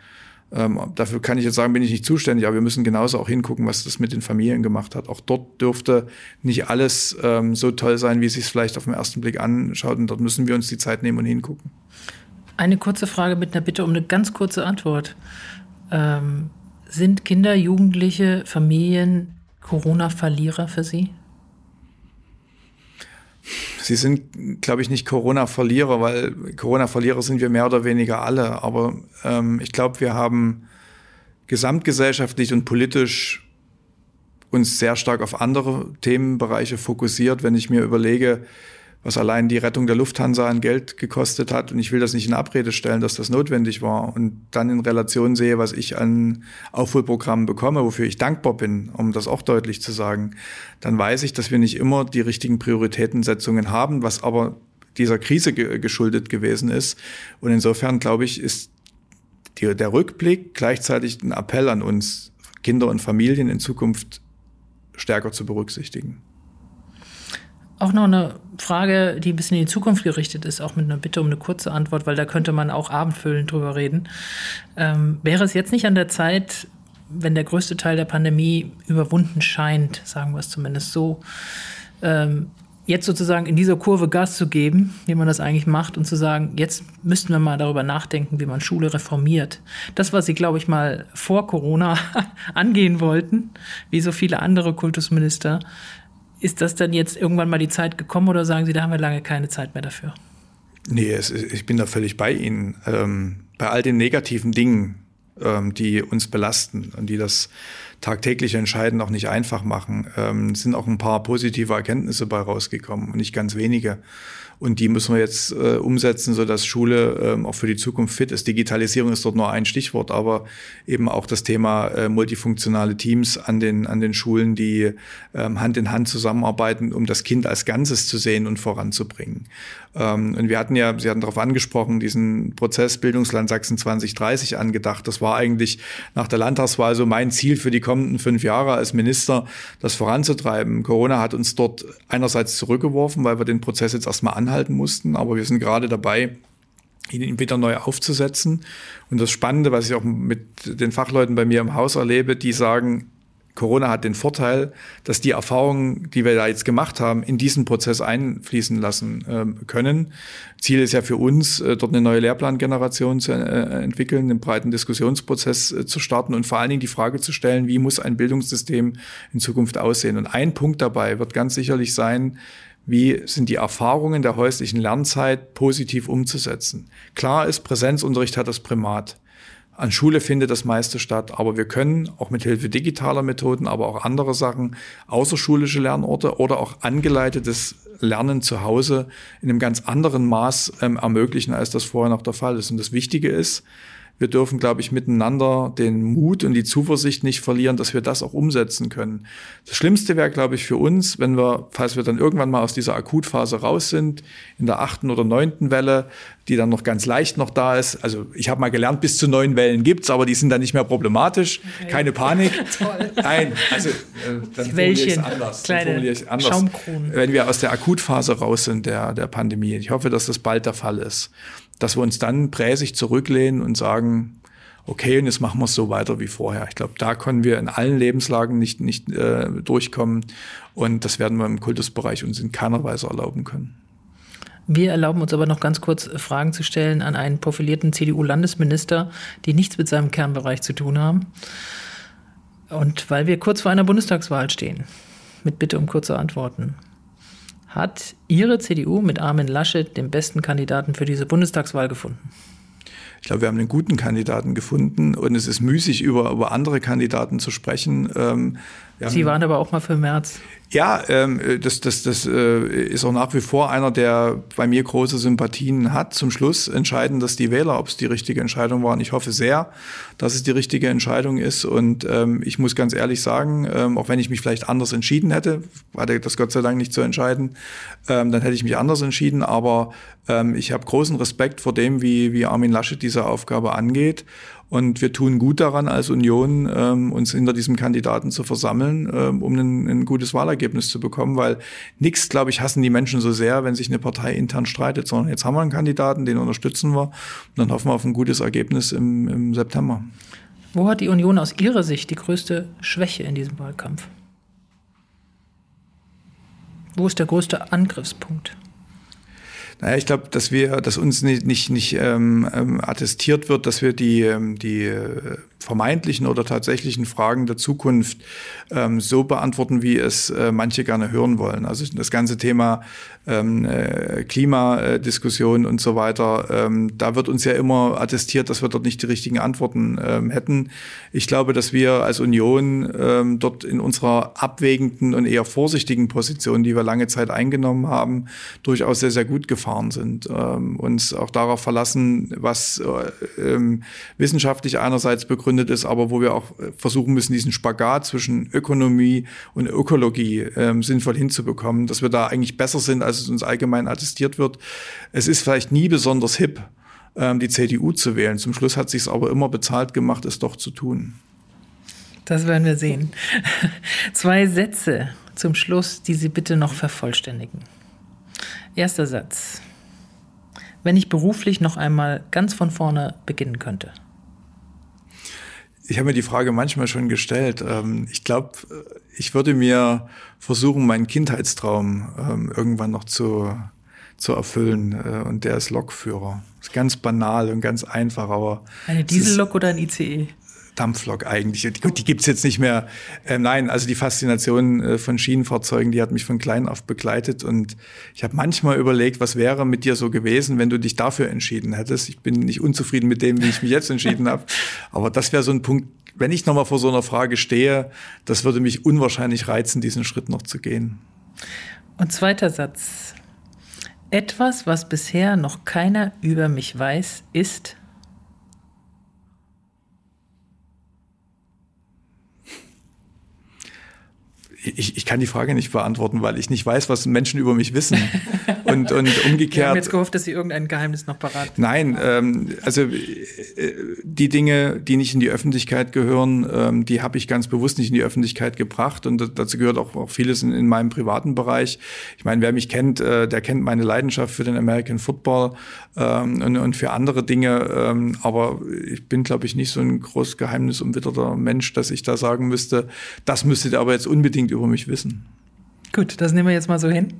Ähm, dafür kann ich jetzt sagen, bin ich nicht zuständig, aber wir müssen genauso auch hingucken, was das mit den Familien gemacht hat. Auch dort dürfte nicht alles ähm, so toll sein, wie es sich vielleicht auf den ersten Blick anschaut. Und dort müssen wir uns die Zeit nehmen und hingucken. Eine kurze Frage mit einer Bitte um eine ganz kurze Antwort. Ähm, sind Kinder, Jugendliche, Familien Corona-Verlierer für Sie? Sie sind, glaube ich, nicht Corona-Verlierer, weil Corona-Verlierer sind wir mehr oder weniger alle. Aber ähm, ich glaube, wir haben gesamtgesellschaftlich und politisch uns sehr stark auf andere Themenbereiche fokussiert. Wenn ich mir überlege, was allein die Rettung der Lufthansa an Geld gekostet hat. Und ich will das nicht in Abrede stellen, dass das notwendig war. Und dann in Relation sehe, was ich an Aufholprogrammen bekomme, wofür ich dankbar bin, um das auch deutlich zu sagen, dann weiß ich, dass wir nicht immer die richtigen Prioritätensetzungen haben, was aber dieser Krise ge geschuldet gewesen ist. Und insofern, glaube ich, ist die, der Rückblick gleichzeitig ein Appell an uns, Kinder und Familien in Zukunft stärker zu berücksichtigen auch noch eine Frage, die ein bisschen in die Zukunft gerichtet ist, auch mit einer Bitte um eine kurze Antwort, weil da könnte man auch abendfüllend drüber reden. Ähm, wäre es jetzt nicht an der Zeit, wenn der größte Teil der Pandemie überwunden scheint, sagen wir es zumindest so, ähm, jetzt sozusagen in dieser Kurve Gas zu geben, wie man das eigentlich macht, und zu sagen, jetzt müssten wir mal darüber nachdenken, wie man Schule reformiert. Das, was Sie, glaube ich, mal vor Corona angehen wollten, wie so viele andere Kultusminister, ist das dann jetzt irgendwann mal die Zeit gekommen oder sagen Sie, da haben wir lange keine Zeit mehr dafür? Nee, es, ich bin da völlig bei Ihnen. Ähm, bei all den negativen Dingen, ähm, die uns belasten und die das tagtägliche Entscheiden auch nicht einfach machen, ähm, sind auch ein paar positive Erkenntnisse bei rausgekommen und nicht ganz wenige. Und die müssen wir jetzt äh, umsetzen, sodass Schule ähm, auch für die Zukunft fit ist. Digitalisierung ist dort nur ein Stichwort, aber eben auch das Thema äh, multifunktionale Teams an den, an den Schulen, die ähm, Hand in Hand zusammenarbeiten, um das Kind als Ganzes zu sehen und voranzubringen. Ähm, und wir hatten ja, Sie hatten darauf angesprochen, diesen Prozess Bildungsland Sachsen 2030 angedacht. Das war eigentlich nach der Landtagswahl so mein Ziel für die kommenden fünf Jahre als Minister, das voranzutreiben. Corona hat uns dort einerseits zurückgeworfen, weil wir den Prozess jetzt erstmal anhalten mussten, aber wir sind gerade dabei, ihn wieder neu aufzusetzen. Und das Spannende, was ich auch mit den Fachleuten bei mir im Haus erlebe, die sagen, Corona hat den Vorteil, dass die Erfahrungen, die wir da jetzt gemacht haben, in diesen Prozess einfließen lassen äh, können. Ziel ist ja für uns, äh, dort eine neue Lehrplangeneration zu äh, entwickeln, einen breiten Diskussionsprozess äh, zu starten und vor allen Dingen die Frage zu stellen, wie muss ein Bildungssystem in Zukunft aussehen. Und ein Punkt dabei wird ganz sicherlich sein, wie sind die Erfahrungen der häuslichen Lernzeit positiv umzusetzen. Klar ist, Präsenzunterricht hat das Primat. An Schule findet das meiste statt, aber wir können auch mit Hilfe digitaler Methoden, aber auch andere Sachen, außerschulische Lernorte oder auch angeleitetes Lernen zu Hause in einem ganz anderen Maß ähm, ermöglichen, als das vorher noch der Fall ist. Und das Wichtige ist, wir dürfen, glaube ich, miteinander den Mut und die Zuversicht nicht verlieren, dass wir das auch umsetzen können. Das Schlimmste wäre, glaube ich, für uns, wenn wir, falls wir dann irgendwann mal aus dieser Akutphase raus sind, in der achten oder neunten Welle, die dann noch ganz leicht noch da ist. Also ich habe mal gelernt, bis zu neun Wellen gibt's, aber die sind dann nicht mehr problematisch. Okay. Keine Panik. Toll. Nein, also äh, dann ich anders. Kleine ich anders. Schaumkronen. Wenn wir aus der Akutphase raus sind der, der Pandemie. Ich hoffe, dass das bald der Fall ist dass wir uns dann präsig zurücklehnen und sagen, okay, und jetzt machen wir es so weiter wie vorher. Ich glaube, da können wir in allen Lebenslagen nicht, nicht äh, durchkommen und das werden wir im Kultusbereich uns in keiner Weise erlauben können. Wir erlauben uns aber noch ganz kurz Fragen zu stellen an einen profilierten CDU-Landesminister, die nichts mit seinem Kernbereich zu tun haben. Und weil wir kurz vor einer Bundestagswahl stehen, mit Bitte um kurze Antworten hat Ihre CDU mit Armin Laschet den besten Kandidaten für diese Bundestagswahl gefunden? Ich glaube, wir haben einen guten Kandidaten gefunden und es ist müßig, über, über andere Kandidaten zu sprechen. Ähm, Sie waren aber auch mal für März. Ja, ähm, das, das, das äh, ist auch nach wie vor einer, der bei mir große Sympathien hat. Zum Schluss entscheiden das die Wähler, ob es die richtige Entscheidung war. Und ich hoffe sehr, dass es die richtige Entscheidung ist. Und ähm, ich muss ganz ehrlich sagen, ähm, auch wenn ich mich vielleicht anders entschieden hätte, hatte das Gott sei Dank nicht zu entscheiden, ähm, dann hätte ich mich anders entschieden. Aber ähm, ich habe großen Respekt vor dem, wie, wie Armin Laschet diese Aufgabe angeht. Und wir tun gut daran, als Union ähm, uns hinter diesem Kandidaten zu versammeln, ähm, um ein, ein, gutes Wahlergebnis zu bekommen, weil nichts, glaube ich, hassen die Menschen so sehr, wenn sich eine Partei intern streitet, sondern jetzt haben wir einen Kandidaten, den unterstützen wir und dann hoffen wir auf ein gutes Ergebnis im, im September. Wo hat die Union aus Ihrer Sicht die größte Schwäche in diesem Wahlkampf? Wo ist der größte Angriffspunkt? Naja, ich glaube, dass wir, dass uns nicht, nicht, nicht ähm, ähm, attestiert wird, dass wir die, ähm, die äh, vermeintlichen oder tatsächlichen Fragen der Zukunft ähm, so beantworten, wie es äh, manche gerne hören wollen. Also das ganze Thema ähm, äh, Klimadiskussion und so weiter, ähm, da wird uns ja immer attestiert, dass wir dort nicht die richtigen Antworten ähm, hätten. Ich glaube, dass wir als Union ähm, dort in unserer abwägenden und eher vorsichtigen Position, die wir lange Zeit eingenommen haben, durchaus sehr, sehr gut gefahren sind. Ähm, uns auch darauf verlassen, was äh, ähm, wissenschaftlich einerseits begründet, begründet ist, aber wo wir auch äh, versuchen müssen, diesen Spagat zwischen Ökonomie und Ökologie ähm, sinnvoll hinzubekommen, dass wir da eigentlich besser sind, als es uns allgemein attestiert wird. Es ist vielleicht nie besonders hip, ähm, die CDU zu wählen. Zum Schluss hat sich aber immer bezahlt gemacht, es doch zu tun. Das werden wir sehen. Zwei Sätze zum Schluss, die Sie bitte noch vervollständigen. Erster Satz. Wenn ich beruflich noch einmal ganz von vorne beginnen könnte. Ich habe mir die Frage manchmal schon gestellt. Ähm, ich glaube, ich würde mir versuchen, meinen Kindheitstraum ähm, irgendwann noch zu, zu erfüllen. Äh, und der ist Lokführer. Ist ganz banal und ganz einfach, aber. Eine Diesellok oder ein ICE? Dampflok eigentlich. Die, gut, die gibt's jetzt nicht mehr. Äh, nein, also die Faszination äh, von Schienenfahrzeugen, die hat mich von klein auf begleitet. Und ich habe manchmal überlegt, was wäre mit dir so gewesen, wenn du dich dafür entschieden hättest. Ich bin nicht unzufrieden mit dem, wie ich mich jetzt entschieden habe. Aber das wäre so ein Punkt, wenn ich nochmal vor so einer Frage stehe, das würde mich unwahrscheinlich reizen, diesen Schritt noch zu gehen. Und zweiter Satz. Etwas, was bisher noch keiner über mich weiß, ist, ich, ich kann die Frage nicht beantworten, weil ich nicht weiß, was Menschen über mich wissen. Und, und umgekehrt. Wir haben jetzt gehofft, dass Sie irgendein Geheimnis noch parat Nein, ähm, also äh, die Dinge, die nicht in die Öffentlichkeit gehören, ähm, die habe ich ganz bewusst nicht in die Öffentlichkeit gebracht. Und dazu gehört auch, auch vieles in, in meinem privaten Bereich. Ich meine, wer mich kennt, äh, der kennt meine Leidenschaft für den American Football ähm, und, und für andere Dinge. Ähm, aber ich bin, glaube ich, nicht so ein groß geheimnisumwitterter Mensch, dass ich da sagen müsste, das müsstet ihr aber jetzt unbedingt über mich wissen. Gut, das nehmen wir jetzt mal so hin.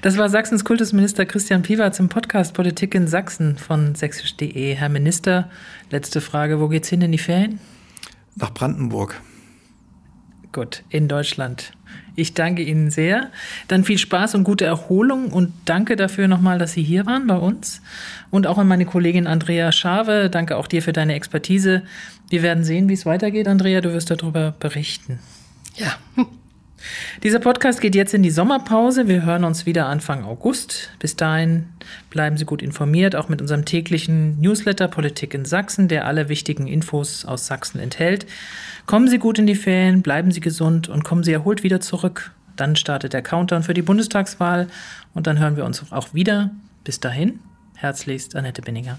Das war Sachsens Kultusminister Christian Piwatz im Podcast Politik in Sachsen von sächsisch.de. Herr Minister, letzte Frage, wo geht's hin in die Ferien? Nach Brandenburg. Gut, in Deutschland. Ich danke Ihnen sehr. Dann viel Spaß und gute Erholung und danke dafür nochmal, dass Sie hier waren bei uns. Und auch an meine Kollegin Andrea Schave. Danke auch dir für deine Expertise. Wir werden sehen, wie es weitergeht, Andrea. Du wirst darüber berichten. Ja. Dieser Podcast geht jetzt in die Sommerpause. Wir hören uns wieder Anfang August. Bis dahin bleiben Sie gut informiert, auch mit unserem täglichen Newsletter Politik in Sachsen, der alle wichtigen Infos aus Sachsen enthält. Kommen Sie gut in die Ferien, bleiben Sie gesund und kommen Sie erholt wieder zurück. Dann startet der Countdown für die Bundestagswahl und dann hören wir uns auch wieder. Bis dahin, herzlichst Annette Binninger.